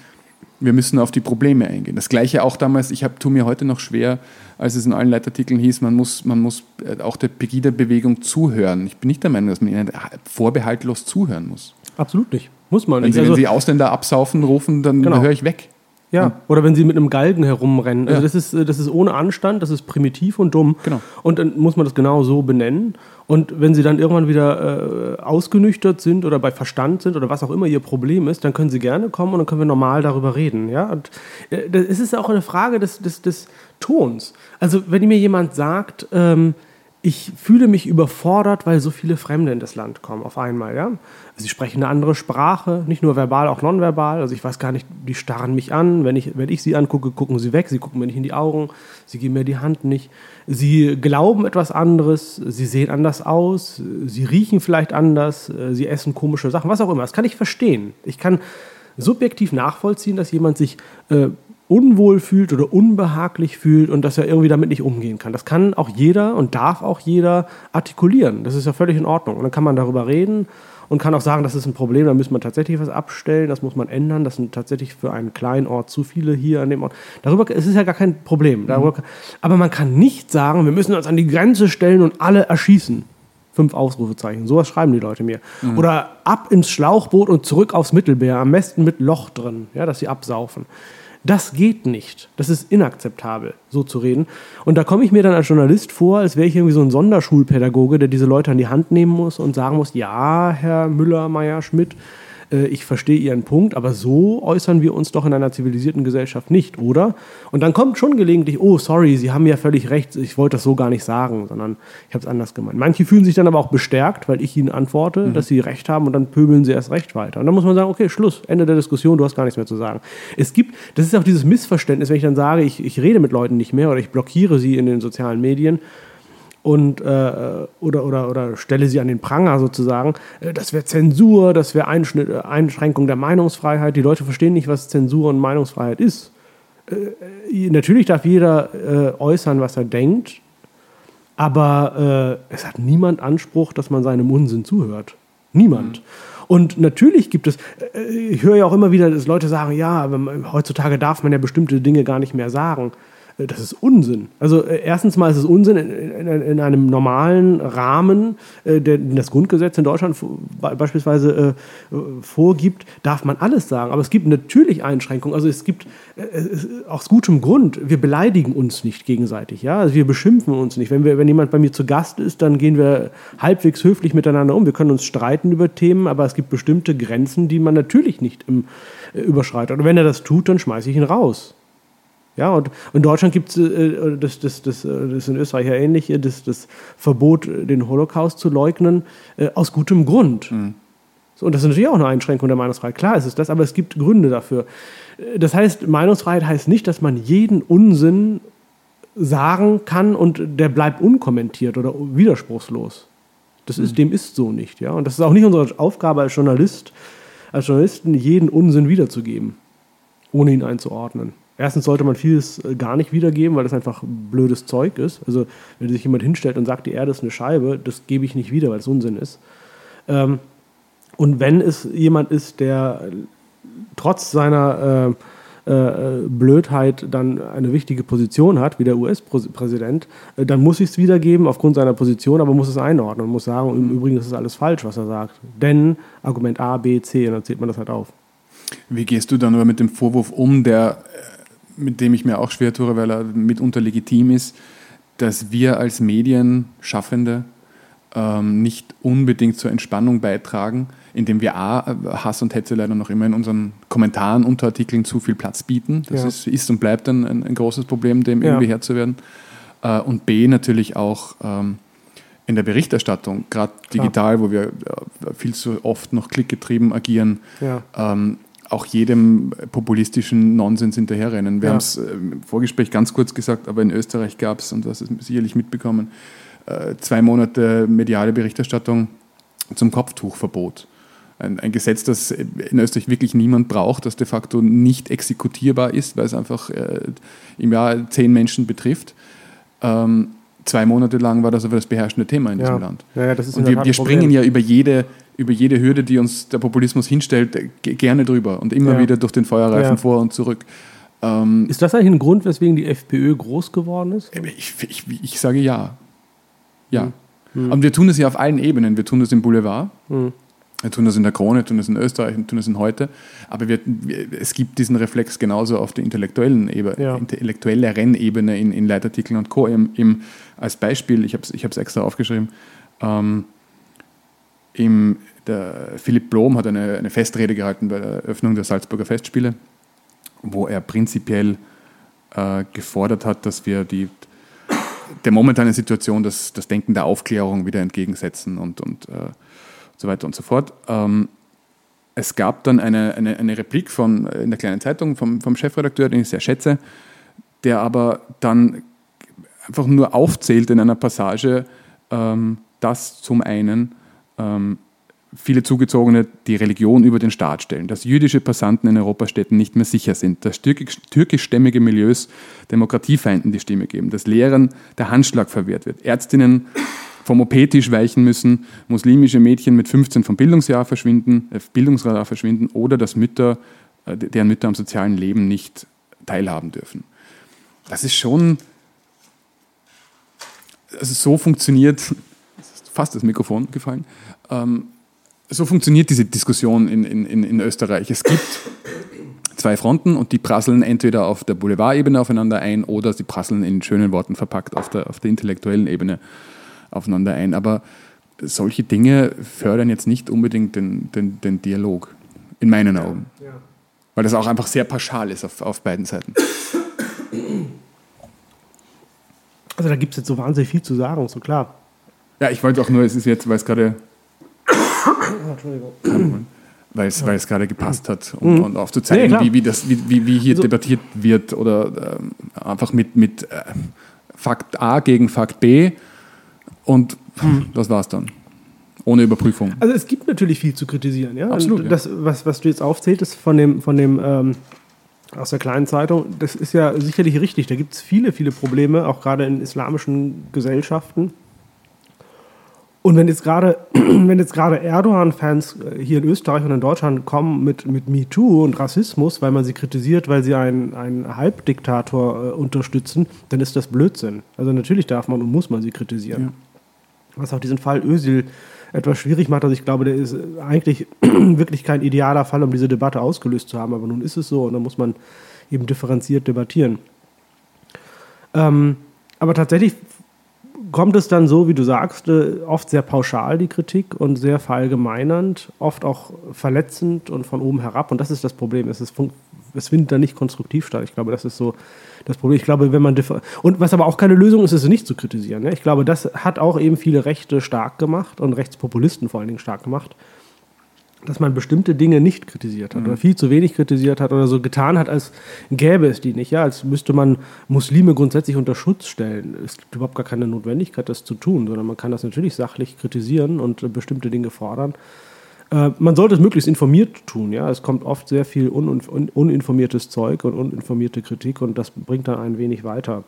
wir müssen auf die Probleme eingehen. Das gleiche auch damals, ich tue mir heute noch schwer, als es in allen Leitartikeln hieß, man muss, man muss äh, auch der Pegida-Bewegung zuhören. Ich bin nicht der Meinung, dass man ihnen vorbehaltlos zuhören muss. Absolut nicht. Muss man Wenn nicht. sie, Also, wenn sie Ausländer absaufen rufen, dann Genau. höre ich weg. Ja, oder wenn sie mit einem Galgen herumrennen. Also Ja. das, ist, äh, das ist ohne Anstand, das ist primitiv und dumm. Genau. Und dann muss man das genau so benennen. Und wenn sie dann irgendwann wieder äh, ausgenüchtert sind oder bei Verstand sind oder was auch immer ihr Problem ist, dann können sie gerne kommen und dann können wir normal darüber reden. Ja? Und äh, das ist auch eine Frage des, des, des Tons. Also wenn mir jemand sagt, ähm, ich fühle mich überfordert, weil so viele Fremde in das Land kommen auf einmal. Ja? Sie sprechen eine andere Sprache, nicht nur verbal, auch nonverbal. Also ich weiß gar nicht, die starren mich an. Wenn ich, wenn ich sie angucke, gucken sie weg. Sie gucken mir nicht in die Augen. Sie geben mir die Hand nicht. Sie glauben etwas anderes. Sie sehen anders aus. Sie riechen vielleicht anders. Sie essen komische Sachen, was auch immer. Das kann ich verstehen. Ich kann subjektiv nachvollziehen, dass jemand sich äh, unwohl fühlt oder unbehaglich fühlt und dass er irgendwie damit nicht umgehen kann. Das kann auch jeder und darf auch jeder artikulieren. Das ist ja völlig in Ordnung. Und dann kann man darüber reden und kann auch sagen, das ist ein Problem, da müssen wir tatsächlich was abstellen, das muss man ändern, das sind tatsächlich für einen kleinen Ort zu viele hier an dem Ort. Darüber es ist ja gar kein Problem. Darüber, aber man kann nicht sagen, wir müssen uns an die Grenze stellen und alle erschießen. Fünf Ausrufezeichen. Sowas schreiben die Leute mir. Oder ab ins Schlauchboot und zurück aufs Mittelmeer, am besten mit Loch drin, ja, dass sie absaufen. Das geht nicht. Das ist inakzeptabel, so zu reden. Und da komme ich mir dann als Journalist vor, als wäre ich irgendwie so ein Sonderschulpädagoge, der diese Leute an die Hand nehmen muss und sagen muss, ja, Herr Müller, Meier, Schmidt, äh, ich verstehe Ihren Punkt, aber so äußern wir uns doch in einer zivilisierten Gesellschaft nicht, oder? Und dann kommt schon gelegentlich, oh, sorry, Sie haben ja völlig recht, ich wollte das so gar nicht sagen, sondern ich habe es anders gemeint. Manche fühlen sich dann aber auch bestärkt, weil ich ihnen antworte, dass sie recht haben und dann pöbeln sie erst recht weiter. Und dann muss man sagen, okay, Schluss, Ende der Diskussion, du hast gar nichts mehr zu sagen. Es gibt, das ist auch dieses Missverständnis, wenn ich dann sage, ich, ich rede mit Leuten nicht mehr oder ich blockiere sie in den sozialen Medien, und äh, oder, oder, oder stelle sie an den Pranger sozusagen. Äh, Das wäre Zensur, das wäre äh, Einschränkung der Meinungsfreiheit. Die Leute verstehen nicht, was Zensur und Meinungsfreiheit ist. Äh, natürlich darf jeder äh, äußern, was er denkt, aber äh, es hat niemand Anspruch, dass man seinem Unsinn zuhört. Niemand. Und natürlich gibt es, äh, ich höre ja auch immer wieder, dass Leute sagen, ja, heutzutage darf man ja bestimmte Dinge gar nicht mehr sagen. Das ist Unsinn. Also äh, erstens mal ist es Unsinn in, in, in einem normalen Rahmen, äh, der das Grundgesetz in Deutschland beispielsweise äh, äh, vorgibt, darf man alles sagen. Aber es gibt natürlich Einschränkungen. Also es gibt äh, aus gutem Grund, wir beleidigen uns nicht gegenseitig. Ja? Also wir beschimpfen uns nicht. Wenn, wir, wenn jemand bei mir zu Gast ist, dann gehen wir halbwegs höflich miteinander um. Wir können uns streiten über Themen, aber es gibt bestimmte Grenzen, die man natürlich nicht im, äh, überschreitet. Und wenn er das tut, dann schmeiße ich ihn raus. Ja, und in Deutschland gibt es, äh, das, das, das, äh, das ist in Österreich ja ähnlich, äh, das, das Verbot, äh, den Holocaust zu leugnen, äh, aus gutem Grund. So, und das ist natürlich auch eine Einschränkung der Meinungsfreiheit. Klar ist es das, aber es gibt Gründe dafür. Äh, Das heißt, Meinungsfreiheit heißt nicht, dass man jeden Unsinn sagen kann und der bleibt unkommentiert oder widerspruchslos. Das ist, dem ist so nicht, ja. Und das ist auch nicht unsere Aufgabe als Journalist, als Journalisten, jeden Unsinn wiederzugeben, ohne ihn einzuordnen. Erstens sollte man vieles äh, gar nicht wiedergeben, weil das einfach blödes Zeug ist. Also, wenn sich jemand hinstellt und sagt, die Erde ist eine Scheibe, das gebe ich nicht wieder, weil es Unsinn ist. Ähm, und wenn es jemand ist, der trotz seiner äh, äh, Blödheit dann eine wichtige Position hat, wie der US-Präsident, äh, dann muss ich es wiedergeben aufgrund seiner Position, aber muss es einordnen und muss sagen, im Übrigen ist es alles falsch, was er sagt. Denn Argument A, B, C, und dann zählt man das halt auf. Wie gehst du dann aber mit dem Vorwurf um, der, äh, mit dem ich mir auch schwer tue, weil er mitunter legitim ist, dass wir als Medienschaffende ähm, nicht unbedingt zur Entspannung beitragen, indem wir A, Hass und Hetze leider noch immer in unseren Kommentaren, Unterartikeln zu viel Platz bieten. Das ja. ist, ist, und bleibt ein, ein, ein großes Problem, dem ja. irgendwie Herr zu werden. Äh, und B, natürlich auch ähm, in der Berichterstattung, gerade digital, wo wir äh, viel zu oft noch klickgetrieben agieren, ja. ähm, auch jedem populistischen Nonsens hinterherrennen. Wir ja. haben es äh, im Vorgespräch ganz kurz gesagt, aber in Österreich gab es, und das ist sicherlich mitbekommen, äh, zwei Monate mediale Berichterstattung zum Kopftuchverbot. Ein, ein, Gesetz, das in Österreich wirklich niemand braucht, das de facto nicht exekutierbar ist, weil es einfach äh, im Jahr zehn Menschen betrifft. Ähm, zwei Monate lang war das aber das beherrschende Thema in ja. diesem Land. Ja, ja, Und wir, wir springen ja über jede, über jede Hürde, die uns der Populismus hinstellt, gerne drüber und immer wieder durch den Feuerreifen vor und zurück. Ähm, ist das eigentlich ein Grund, weswegen die FPÖ groß geworden ist? Ich, ich, ich sage ja. Ja. Mhm. Und wir tun das ja auf allen Ebenen. Wir tun das im Boulevard, mhm. wir tun das in der Krone, wir tun das in Österreich, wir tun das in heute. Aber wir, wir, es gibt diesen Reflex genauso auf der intellektuellen Ebene, ja. intellektuelleren Ebene in, in Leitartikeln und Co. Im, im, als Beispiel, ich habe es ich extra aufgeschrieben, ähm, im, der Philipp Blom hat eine, eine Festrede gehalten bei der Eröffnung der Salzburger Festspiele, wo er prinzipiell äh, gefordert hat, dass wir die der momentanen Situation das, das Denken der Aufklärung wieder entgegensetzen und, und äh, so weiter und so fort. Ähm, es gab dann eine, eine, eine Replik von, in der kleinen Zeitung vom, vom Chefredakteur, den ich sehr schätze, der aber dann einfach nur aufzählt in einer Passage, ähm, dass zum einen ähm, viele Zugezogene die Religion über den Staat stellen, dass jüdische Passanten in Europastädten nicht mehr sicher sind, dass türkischstämmige Milieus Demokratiefeinden die Stimme geben, dass Lehrern der Handschlag verwehrt wird, Ärztinnen vom OP-Tisch weichen müssen, muslimische Mädchen mit 15 vom Bildungsjahr verschwinden, äh, Bildungsradar verschwinden oder dass Mütter, äh, deren Mütter am sozialen Leben nicht teilhaben dürfen. Das ist schon, also so funktioniert, fast das Mikrofon gefallen, ähm, so funktioniert diese Diskussion in, in, in Österreich. Es gibt zwei Fronten und die prasseln entweder auf der Boulevardebene aufeinander ein oder sie prasseln in schönen Worten verpackt auf der, auf der intellektuellen Ebene aufeinander ein. Aber solche Dinge fördern jetzt nicht unbedingt den, den, den Dialog, in meinen Augen. Ja. Weil das auch einfach sehr pauschal ist auf, auf beiden Seiten. Also da gibt es jetzt so wahnsinnig viel zu sagen, so klar. Ja, ich wollte auch nur, es ist jetzt, weil es gerade Entschuldigung. Weil es, weil es gerade gepasst hat, um, mhm. und aufzuzeigen, nee, wie, wie, das, wie, wie, hier also, debattiert wird oder ähm, einfach mit, mit äh, Fakt A gegen Fakt B und mhm. das war's dann. Ohne Überprüfung. Also es gibt natürlich viel zu kritisieren, ja. Absolut. das, was, was du jetzt aufzähltest von dem, von dem ähm, aus der kleinen Zeitung, das ist ja sicherlich richtig. Da gibt es viele, viele Probleme, auch gerade in islamischen Gesellschaften. Und wenn jetzt gerade, wenn jetzt gerade Erdogan-Fans äh, hier in Österreich und in Deutschland kommen mit, mit MeToo und Rassismus, weil man sie kritisiert, weil sie einen, einen Halbdiktator äh, unterstützen, dann ist das Blödsinn. Also natürlich darf man und muss man sie kritisieren. Ja. Was auch diesen Fall Özil etwas schwierig macht. Also ich glaube, der ist eigentlich wirklich kein idealer Fall, um diese Debatte ausgelöst zu haben. Aber nun ist es so und dann muss man eben differenziert debattieren. Ähm, aber tatsächlich kommt es dann so, wie du sagst, äh, oft sehr pauschal die Kritik und sehr verallgemeinernd, oft auch verletzend und von oben herab. Und das ist das Problem. Es, ist, es findet dann nicht konstruktiv statt. Ich glaube, das ist so das Problem. Ich glaube, wenn man und was aber auch keine Lösung ist, ist es nicht zu kritisieren. Ne? Ich glaube, das hat auch eben viele Rechte stark gemacht und Rechtspopulisten vor allen Dingen stark gemacht dass man bestimmte Dinge nicht kritisiert hat mhm. oder viel zu wenig kritisiert hat oder so getan hat, als gäbe es die nicht, ja, als müsste man Muslime grundsätzlich unter Schutz stellen. Es gibt überhaupt gar keine Notwendigkeit, das zu tun, sondern man kann das natürlich sachlich kritisieren und äh, bestimmte Dinge fordern. Äh, man sollte es möglichst informiert tun, ja. Es kommt oft sehr viel un un uninformiertes Zeug und uninformierte Kritik und das bringt dann ein wenig weiter.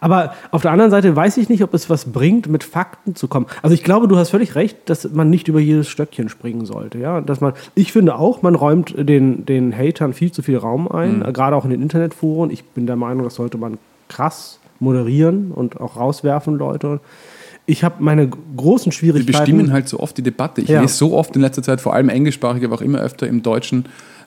Aber auf der anderen Seite weiß ich nicht, ob es was bringt, mit Fakten zu kommen. Also ich glaube, du hast völlig recht, dass man nicht über jedes Stöckchen springen sollte. Ja? Dass man, ich finde auch, man räumt den, den Hatern viel zu viel Raum ein, mhm. gerade auch in den Internetforen. Ich bin der Meinung, das sollte man krass moderieren und auch rauswerfen, Leute ich habe meine großen Schwierigkeiten. Sie bestimmen halt so oft die Debatte. Ich ja. lese so oft in letzter Zeit, vor allem englischsprachig, aber auch immer öfter im deutschen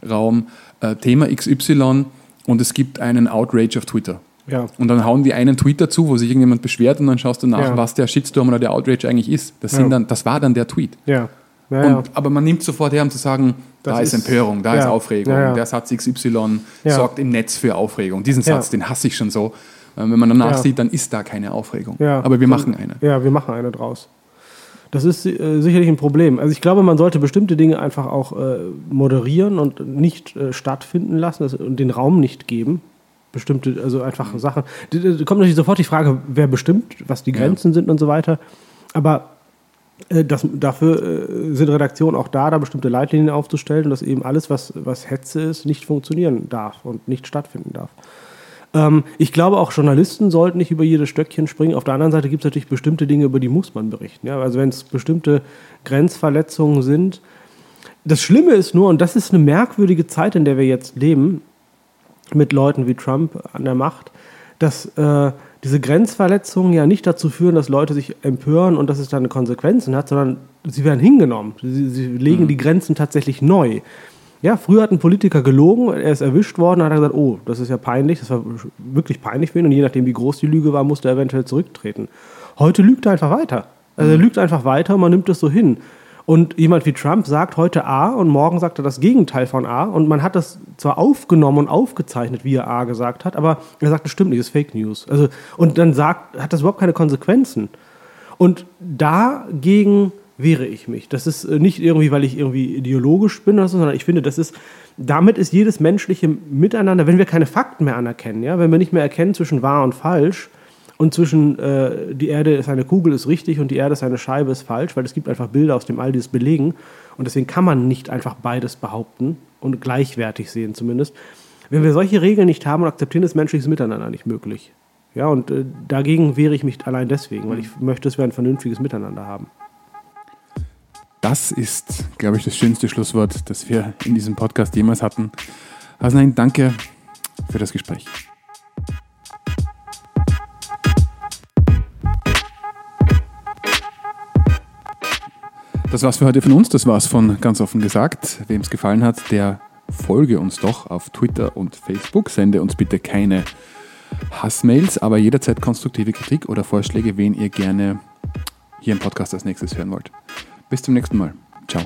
Raum, äh, Thema XY und es gibt einen Outrage auf Twitter. Ja. Und dann hauen die einen Tweet dazu, wo sich irgendjemand beschwert und dann schaust du nach, ja. was der Shitstorm oder der Outrage eigentlich ist. Das, sind dann, das war dann der Tweet. Ja. Und, aber man nimmt sofort her, um zu sagen, das da ist, Empörung, da ist Aufregung, der Satz XY sorgt im Netz für Aufregung. Diesen Satz, den hasse ich schon so. Wenn man danach ja. sieht, dann ist da keine Aufregung. Ja. Aber wir machen eine. Ja, wir machen eine draus. Das ist äh, sicherlich ein Problem. Also ich glaube, man sollte bestimmte Dinge einfach auch äh, moderieren und nicht äh, stattfinden lassen und den Raum nicht geben. Bestimmte, also einfach. Sachen. Da kommt natürlich sofort die Frage, wer bestimmt, was die Grenzen ja. sind und so weiter. Aber äh, das, dafür äh, sind Redaktionen auch da, da bestimmte Leitlinien aufzustellen, dass eben alles, was, was Hetze ist, nicht funktionieren darf und nicht stattfinden darf. Ähm, ich glaube, auch Journalisten sollten nicht über jedes Stöckchen springen. Auf der anderen Seite gibt es natürlich bestimmte Dinge, über die muss man berichten. Ja? Also wenn es bestimmte Grenzverletzungen sind. Das Schlimme ist nur, und das ist eine merkwürdige Zeit, in der wir jetzt leben, mit Leuten wie Trump an der Macht, dass äh, diese Grenzverletzungen ja nicht dazu führen, dass Leute sich empören und dass es dann Konsequenzen hat, sondern sie werden hingenommen. Sie, sie legen mhm. die Grenzen tatsächlich neu. Ja, früher hat ein Politiker gelogen, er ist erwischt worden, hat er gesagt, oh, das ist ja peinlich, das war wirklich peinlich für ihn und je nachdem, wie groß die Lüge war, musste er eventuell zurücktreten. Heute lügt er einfach weiter. Also er mhm. lügt einfach weiter und man nimmt es so hin. Und jemand wie Trump sagt heute A und morgen sagt er das Gegenteil von A und man hat das zwar aufgenommen und aufgezeichnet, wie er A gesagt hat, aber er sagt, das stimmt nicht, das ist Fake News. Also, und dann sagt, hat das überhaupt keine Konsequenzen. Und dagegen wehre ich mich. Das ist äh, nicht irgendwie, weil ich irgendwie ideologisch bin, oder so, sondern ich finde, das ist, damit ist jedes menschliche Miteinander, wenn wir keine Fakten mehr anerkennen, ja, wenn wir nicht mehr erkennen zwischen wahr und falsch und zwischen äh, die Erde ist eine Kugel, ist richtig und die Erde ist eine Scheibe, ist falsch, weil es gibt einfach Bilder aus dem All, die es belegen und deswegen kann man nicht einfach beides behaupten und gleichwertig sehen zumindest. Wenn wir solche Regeln nicht haben und akzeptieren, ist menschliches Miteinander nicht möglich. Ja, und äh, dagegen wehre ich mich allein deswegen, weil ich möchte, dass wir ein vernünftiges Miteinander haben. Das ist, glaube ich, das schönste Schlusswort, das wir in diesem Podcast jemals hatten. Also nein, danke für das Gespräch. Das war's für heute von uns. Das war's von ganz offen gesagt. Wem es gefallen hat, der folge uns doch auf Twitter und Facebook. Sende uns bitte keine Hassmails, aber jederzeit konstruktive Kritik oder Vorschläge, wen ihr gerne hier im Podcast als nächstes hören wollt. Bis zum nächsten Mal. Ciao.